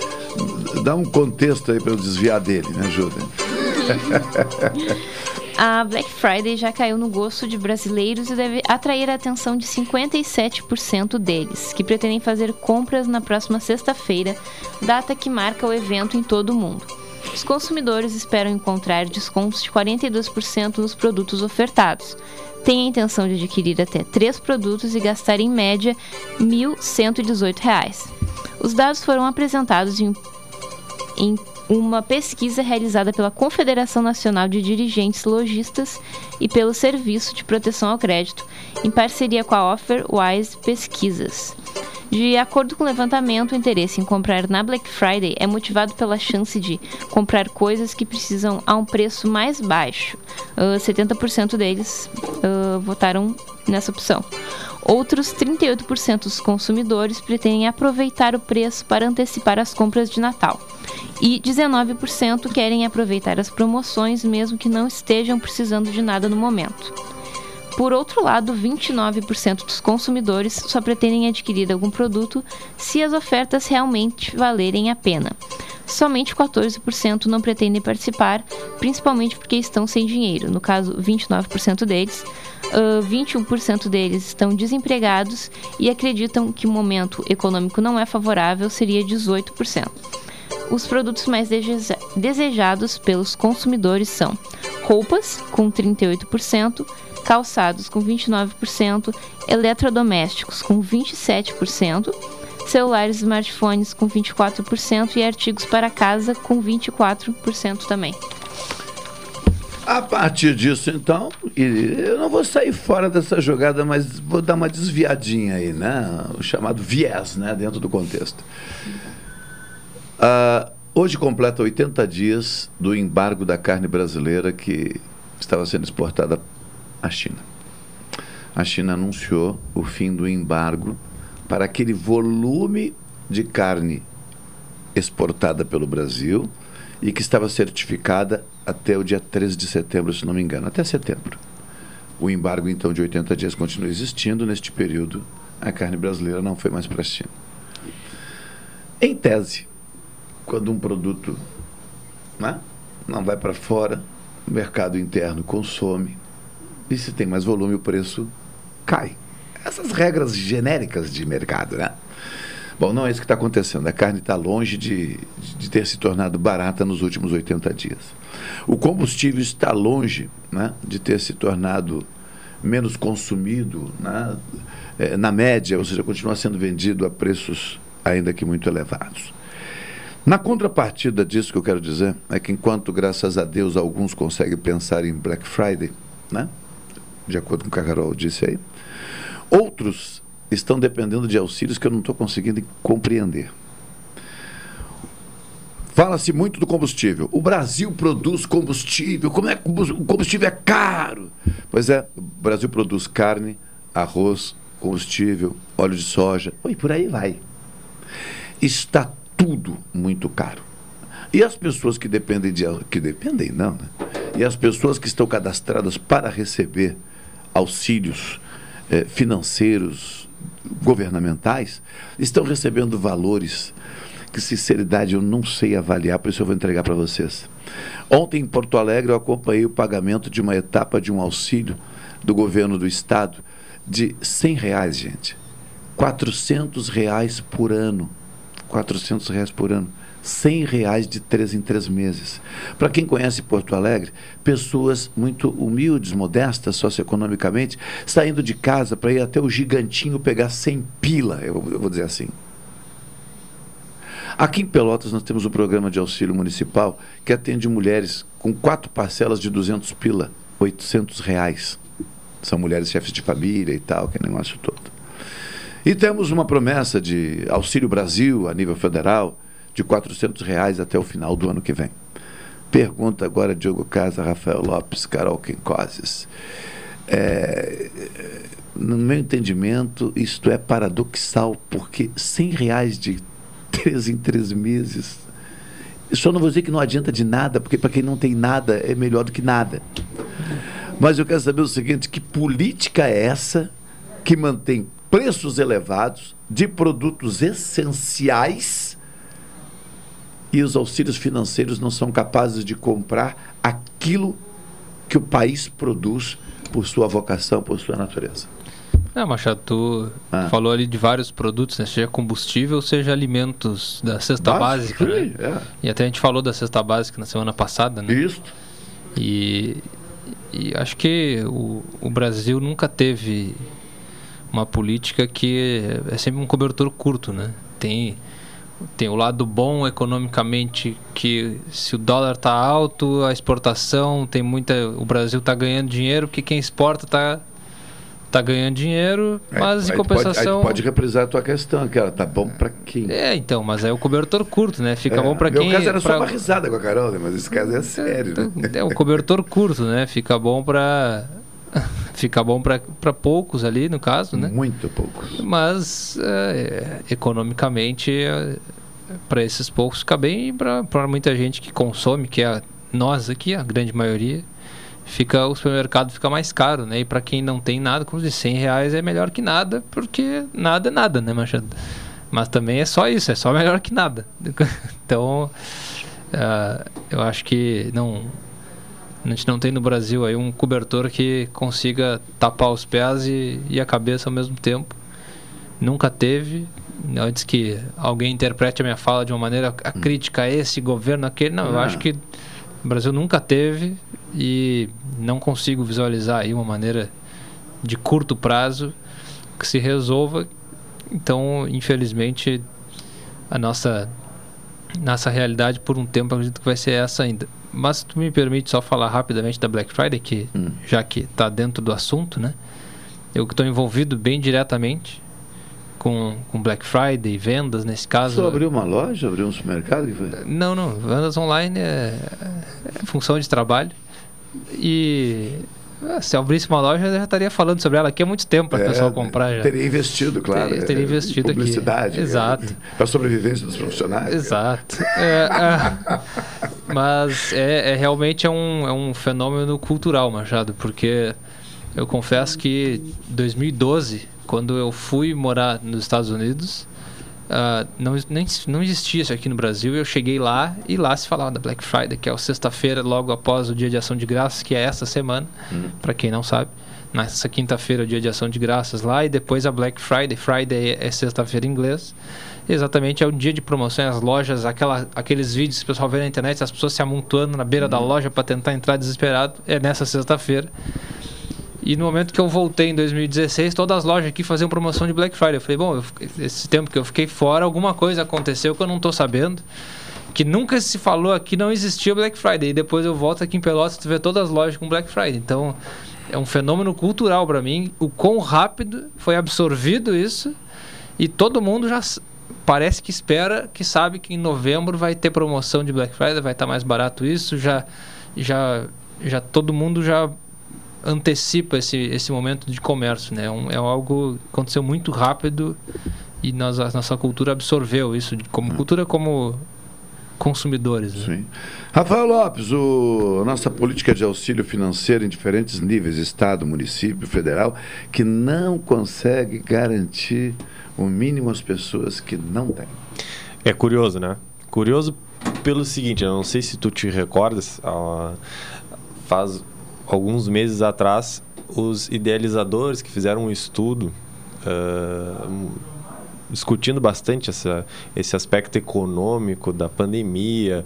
Dá um contexto aí para eu desviar dele, me ajudem. A Black Friday já caiu no gosto de brasileiros e deve atrair a atenção de 57% deles, que pretendem fazer compras na próxima sexta-feira, data que marca o evento em todo o mundo. Os consumidores esperam encontrar descontos de 42% nos produtos ofertados. Têm a intenção de adquirir até três produtos e gastar em média R$ 1.118. Os dados foram apresentados em, em uma pesquisa realizada pela Confederação Nacional de Dirigentes Logistas e pelo Serviço de Proteção ao Crédito, em parceria com a Offerwise Pesquisas. De acordo com o levantamento, o interesse em comprar na Black Friday é motivado pela chance de comprar coisas que precisam a um preço mais baixo. Uh, 70% deles uh, votaram nessa opção. Outros 38% dos consumidores pretendem aproveitar o preço para antecipar as compras de Natal. E 19% querem aproveitar as promoções mesmo que não estejam precisando de nada no momento. Por outro lado, 29% dos consumidores só pretendem adquirir algum produto se as ofertas realmente valerem a pena. Somente 14% não pretendem participar, principalmente porque estão sem dinheiro. No caso, 29% deles uh, 21% deles estão desempregados e acreditam que o momento econômico não é favorável, seria 18%. Os produtos mais desejados pelos consumidores são roupas, com 38%, calçados, com 29%, eletrodomésticos, com 27%, celulares e smartphones, com 24% e artigos para casa, com 24% também. A partir disso, então, eu não vou sair fora dessa jogada, mas vou dar uma desviadinha aí, né? O chamado viés, né? Dentro do contexto. Uh, hoje completa 80 dias do embargo da carne brasileira que estava sendo exportada à China. A China anunciou o fim do embargo para aquele volume de carne exportada pelo Brasil e que estava certificada até o dia 13 de setembro, se não me engano, até setembro. O embargo, então, de 80 dias continua existindo. Neste período, a carne brasileira não foi mais para a China. Em tese, quando um produto né, não vai para fora, o mercado interno consome, e se tem mais volume, o preço cai. Essas regras genéricas de mercado, né? Bom, não é isso que está acontecendo. A carne está longe de, de ter se tornado barata nos últimos 80 dias. O combustível está longe né, de ter se tornado menos consumido né, é, na média, ou seja, continua sendo vendido a preços ainda que muito elevados. Na contrapartida disso que eu quero dizer é que enquanto, graças a Deus, alguns conseguem pensar em Black Friday, né, de acordo com o que a Carol disse aí, outros estão dependendo de auxílios que eu não estou conseguindo compreender. Fala-se muito do combustível. O Brasil produz combustível. Como é que o combustível é caro? Pois é, o Brasil produz carne, arroz, combustível, óleo de soja, e por aí vai. Está tudo muito caro. E as pessoas que dependem de que dependem não, né? E as pessoas que estão cadastradas para receber auxílios eh, financeiros governamentais estão recebendo valores que, sinceridade, eu não sei avaliar, por isso eu vou entregar para vocês. Ontem, em Porto Alegre, eu acompanhei o pagamento de uma etapa de um auxílio do governo do estado de 100 reais, gente. 400 reais por ano. 400 reais por ano. 100 reais de três em três meses. Para quem conhece Porto Alegre, pessoas muito humildes, modestas socioeconomicamente, saindo de casa para ir até o gigantinho pegar 100 pila, eu, eu, vou dizer assim. Aqui em Pelotas nós temos um programa de auxílio municipal que atende mulheres com quatro parcelas de 200 pila, 800 reais. São mulheres chefes de família e tal, que negócio todo. E temos uma promessa de Auxílio Brasil a nível federal, de 400 reais até o final do ano que vem. Pergunta agora Diogo Casa, Rafael Lopes, Carol Quincoses. É, no meu entendimento, isto é paradoxal, porque 100 reais de três em três meses. Só não vou dizer que não adianta de nada, porque para quem não tem nada é melhor do que nada. Mas eu quero saber o seguinte: que política é essa que mantém preços elevados de produtos essenciais e os auxílios financeiros não são capazes de comprar aquilo que o país produz por sua vocação, por sua natureza. É, Machado, tu ah. falou ali de vários produtos, né? seja combustível, seja alimentos da cesta básica. né? é. E até a gente falou da cesta básica na semana passada, né? Isso. E, e acho que o, o Brasil nunca teve uma política que é sempre um cobertor curto, né? Tem tem o lado bom economicamente que se o dólar está alto a exportação tem muita o Brasil está ganhando dinheiro porque quem exporta está tá ganhando dinheiro é, mas em compensação pode, pode reprisar a tua questão que ela tá bom para quem é então mas é o cobertor curto né fica é, bom para quem meu caso era pra... só uma risada com a Carol né? mas esse caso é sério né? é o cobertor curto né fica bom para fica bom para poucos ali, no caso, né? Muito poucos. Mas, é, economicamente, é, para esses poucos fica bem e para muita gente que consome, que é nós aqui, a grande maioria, fica o supermercado fica mais caro, né? E para quem não tem nada, como de 100 reais é melhor que nada, porque nada é nada, né, Machado? Mas também é só isso, é só melhor que nada. Então, uh, eu acho que não A gente não tem no Brasil aí um cobertor que consiga tapar os pés e, e a cabeça ao mesmo tempo. Nunca teve. Antes que alguém interprete a minha fala de uma maneira a crítica a esse governo, aquele. Não, eu Ah. acho que o Brasil nunca teve e não consigo visualizar aí uma maneira de curto prazo que se resolva. Então, infelizmente, a nossa nossa realidade por um tempo acredito que vai ser essa ainda. Mas se tu me permite só falar rapidamente da Black Friday, que já que está dentro do assunto, né? Eu que estou envolvido bem diretamente com, com Black Friday, vendas nesse caso. Só abriu uma loja, abriu um supermercado? Que foi? Não, não. Vendas online é, é função de trabalho. E se eu abrisse uma loja, eu já estaria falando sobre ela aqui há muito tempo para o É, pessoal comprar já. Teria investido, claro. Teria, teria é, investido publicidade, aqui. Exato. Para a sobrevivência dos profissionais. Exato. É, é, mas é, é realmente é um, é um fenômeno cultural, Machado, porque eu confesso que 2012, quando eu fui morar nos Estados Unidos, ah, não, nem, não existia isso aqui no Brasil. Eu cheguei lá e lá se falava da Black Friday, que é a sexta-feira, logo após o Dia de Ação de Graças, que é essa semana, para quem não sabe. Nessa quinta-feira, é o Dia de Ação de Graças lá, e depois a Black Friday. Friday é sexta-feira em inglês. Exatamente, é o dia de promoções, as lojas, aquela, aqueles vídeos que o pessoal vê na internet, as pessoas se amontoando na beira da loja para tentar entrar desesperado. É nessa sexta-feira. E no momento que eu voltei em 2016, todas as lojas aqui faziam promoção de Black Friday. Eu falei, bom, eu esse tempo que eu fiquei fora, alguma coisa aconteceu que eu não estou sabendo. Que nunca se falou aqui, não existia Black Friday. E depois eu volto aqui em Pelotas e vê todas as lojas com Black Friday. Então, é um fenômeno cultural para mim. O quão rápido foi absorvido isso. E todo mundo já parece que espera, que sabe que em novembro vai ter promoção de Black Friday, vai estar mais barato isso. Já, já, já todo mundo já antecipa esse, esse momento de comércio, né? É um- é algo que aconteceu muito rápido e nós, a nossa cultura absorveu isso como cultura como consumidores. Né? Sim. Rafael Lopes, o, a nossa política de auxílio financeiro em diferentes níveis, Estado, município, federal, que não consegue garantir o mínimo às pessoas que não têm. É curioso, né? Curioso pelo seguinte, eu não sei se tu te recordas, faz alguns meses atrás, os idealizadores que fizeram um estudo ah, discutindo bastante essa, esse aspecto econômico da pandemia,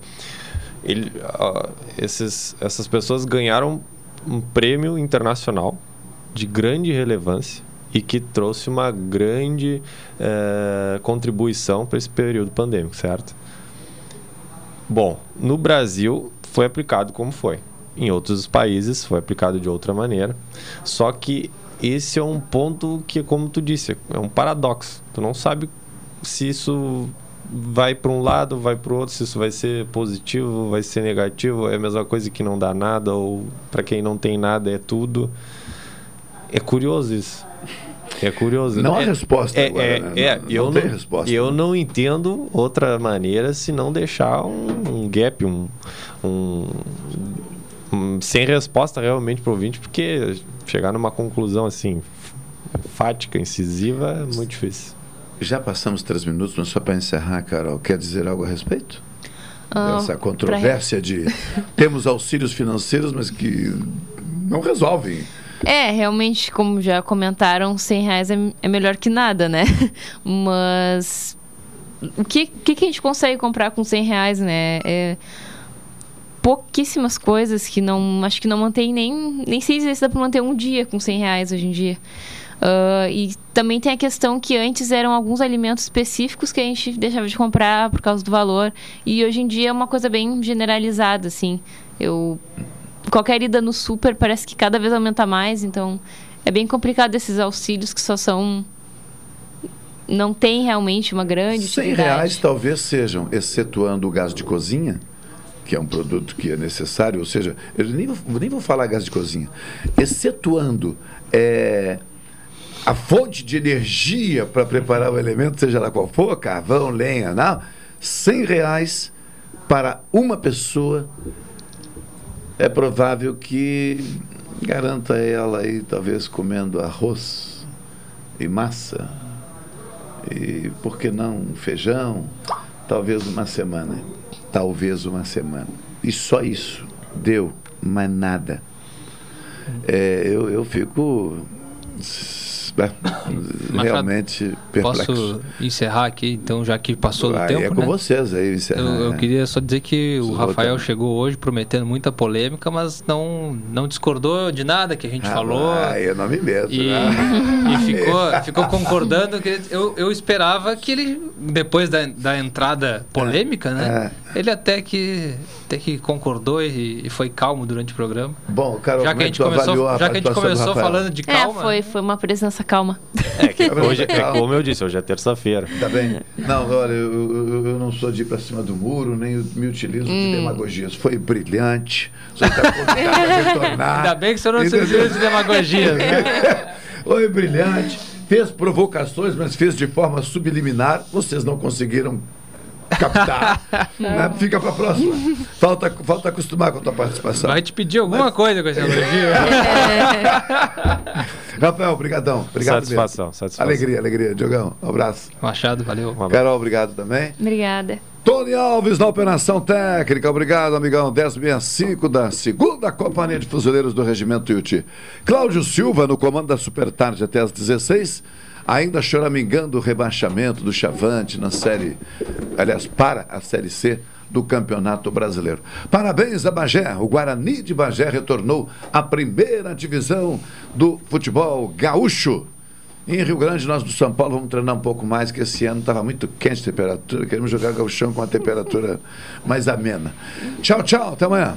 ele, ah, esses, essas pessoas ganharam um prêmio internacional de grande relevância e que trouxe uma grande eh, contribuição para esse período pandêmico, certo? Bom, no Brasil foi aplicado como foi. Em outros países foi aplicado de outra maneira. Só que esse é um ponto que, como tu disse, é um paradoxo. Tu não sabe se isso vai para um lado, vai para o outro, se isso vai ser positivo, vai ser negativo, é a mesma coisa que não dá nada, ou para quem não tem nada é tudo. É curioso isso. É curioso. Não há é, resposta é, agora, é, né? é, Não- eu não resposta, Eu né? não entendo outra maneira se não deixar um, um gap, um- um- sem resposta realmente para o ouvinte, porque chegar numa conclusão assim fática, incisiva, é muito difícil. Já passamos três minutos, mas só para encerrar, Carol, quer dizer algo a respeito? Ah, Dessa pra- controvérsia de temos auxílios financeiros, mas que não resolvem. É, realmente, como já comentaram, 100 reais é, é melhor que nada, né? Mas o que, que que a gente consegue comprar com 100 reais, né? É pouquíssimas coisas que não... Acho que não mantém nem... Nem sei se dá para manter um dia com 100 reais hoje em dia. Ah, e também tem a questão que antes eram alguns alimentos específicos que a gente deixava de comprar por causa do valor. E hoje em dia é uma coisa bem generalizada, assim. Eu qualquer ida no super parece que cada vez aumenta mais, então é bem complicado esses auxílios que só são não tem realmente uma grande 100 utilidade. reais talvez sejam, excetuando o gás de cozinha, que é um produto que é necessário, ou seja, eu nem vou, nem vou falar gás de cozinha, excetuando é, a fonte de energia para preparar o elemento, seja lá qual for, carvão, lenha, não, 100 reais para uma pessoa é provável que garanta ela aí, talvez comendo arroz e massa, e por que não feijão, talvez uma semana, talvez uma semana. E só isso deu mais nada. É, eu, eu fico realmente perplexo. Posso encerrar aqui, então, já que passou do tempo, É com né? vocês aí, encerrar. Eu, eu é. queria só dizer que o Rafael voltando. chegou hoje prometendo muita polêmica, mas não, não discordou de nada que a gente Ah, falou. Ah, eu não me meto, E, né? e ficou, ficou concordando que eu, eu esperava que ele, depois da, da entrada polêmica, né? Ele até que, até que concordou e, e foi calmo durante o programa. Bom, Carol, já que é a gente começou, a já que a gente começou falando de calma. É, foi, foi uma presença calma. É, que hoje, é como eu disse, hoje é terça-feira. Tá bem? Não, olha, eu, eu, eu não sou de ir pra cima do muro, nem me utilizo Hum. de demagogias. Foi brilhante. Você está convidado a retornar. Ainda bem que você não se utiliza de demagogia. Foi brilhante. Fez provocações, mas fez de forma subliminar. Vocês não conseguiram captar. né? Fica pra próxima. Falta, falta acostumar com a tua participação. Vai te pedir alguma coisa com esse elogio. Rafael, obrigadão. Obrigado Satisfação, mesmo. satisfação. Alegria, alegria. Diogão, um abraço. Machado, valeu. Carol, obrigado também. Obrigada. Tony Alves na operação técnica. Obrigado, amigão. 1065 da segunda Companhia de Fuzileiros do Regimento Tuiuti. Cláudio Silva no comando da Super Tarde até às 16 ainda choramingando o rebaixamento do Chavante na série, aliás, para a Série C do Campeonato Brasileiro. Parabéns a Bagé. O Guarani de Bagé retornou à primeira divisão do futebol gaúcho. Em Rio Grande, nós do São Paulo vamos treinar um pouco mais, que esse ano estava muito quente a temperatura. Queremos jogar gauchão com a temperatura mais amena. Tchau, tchau. Até amanhã.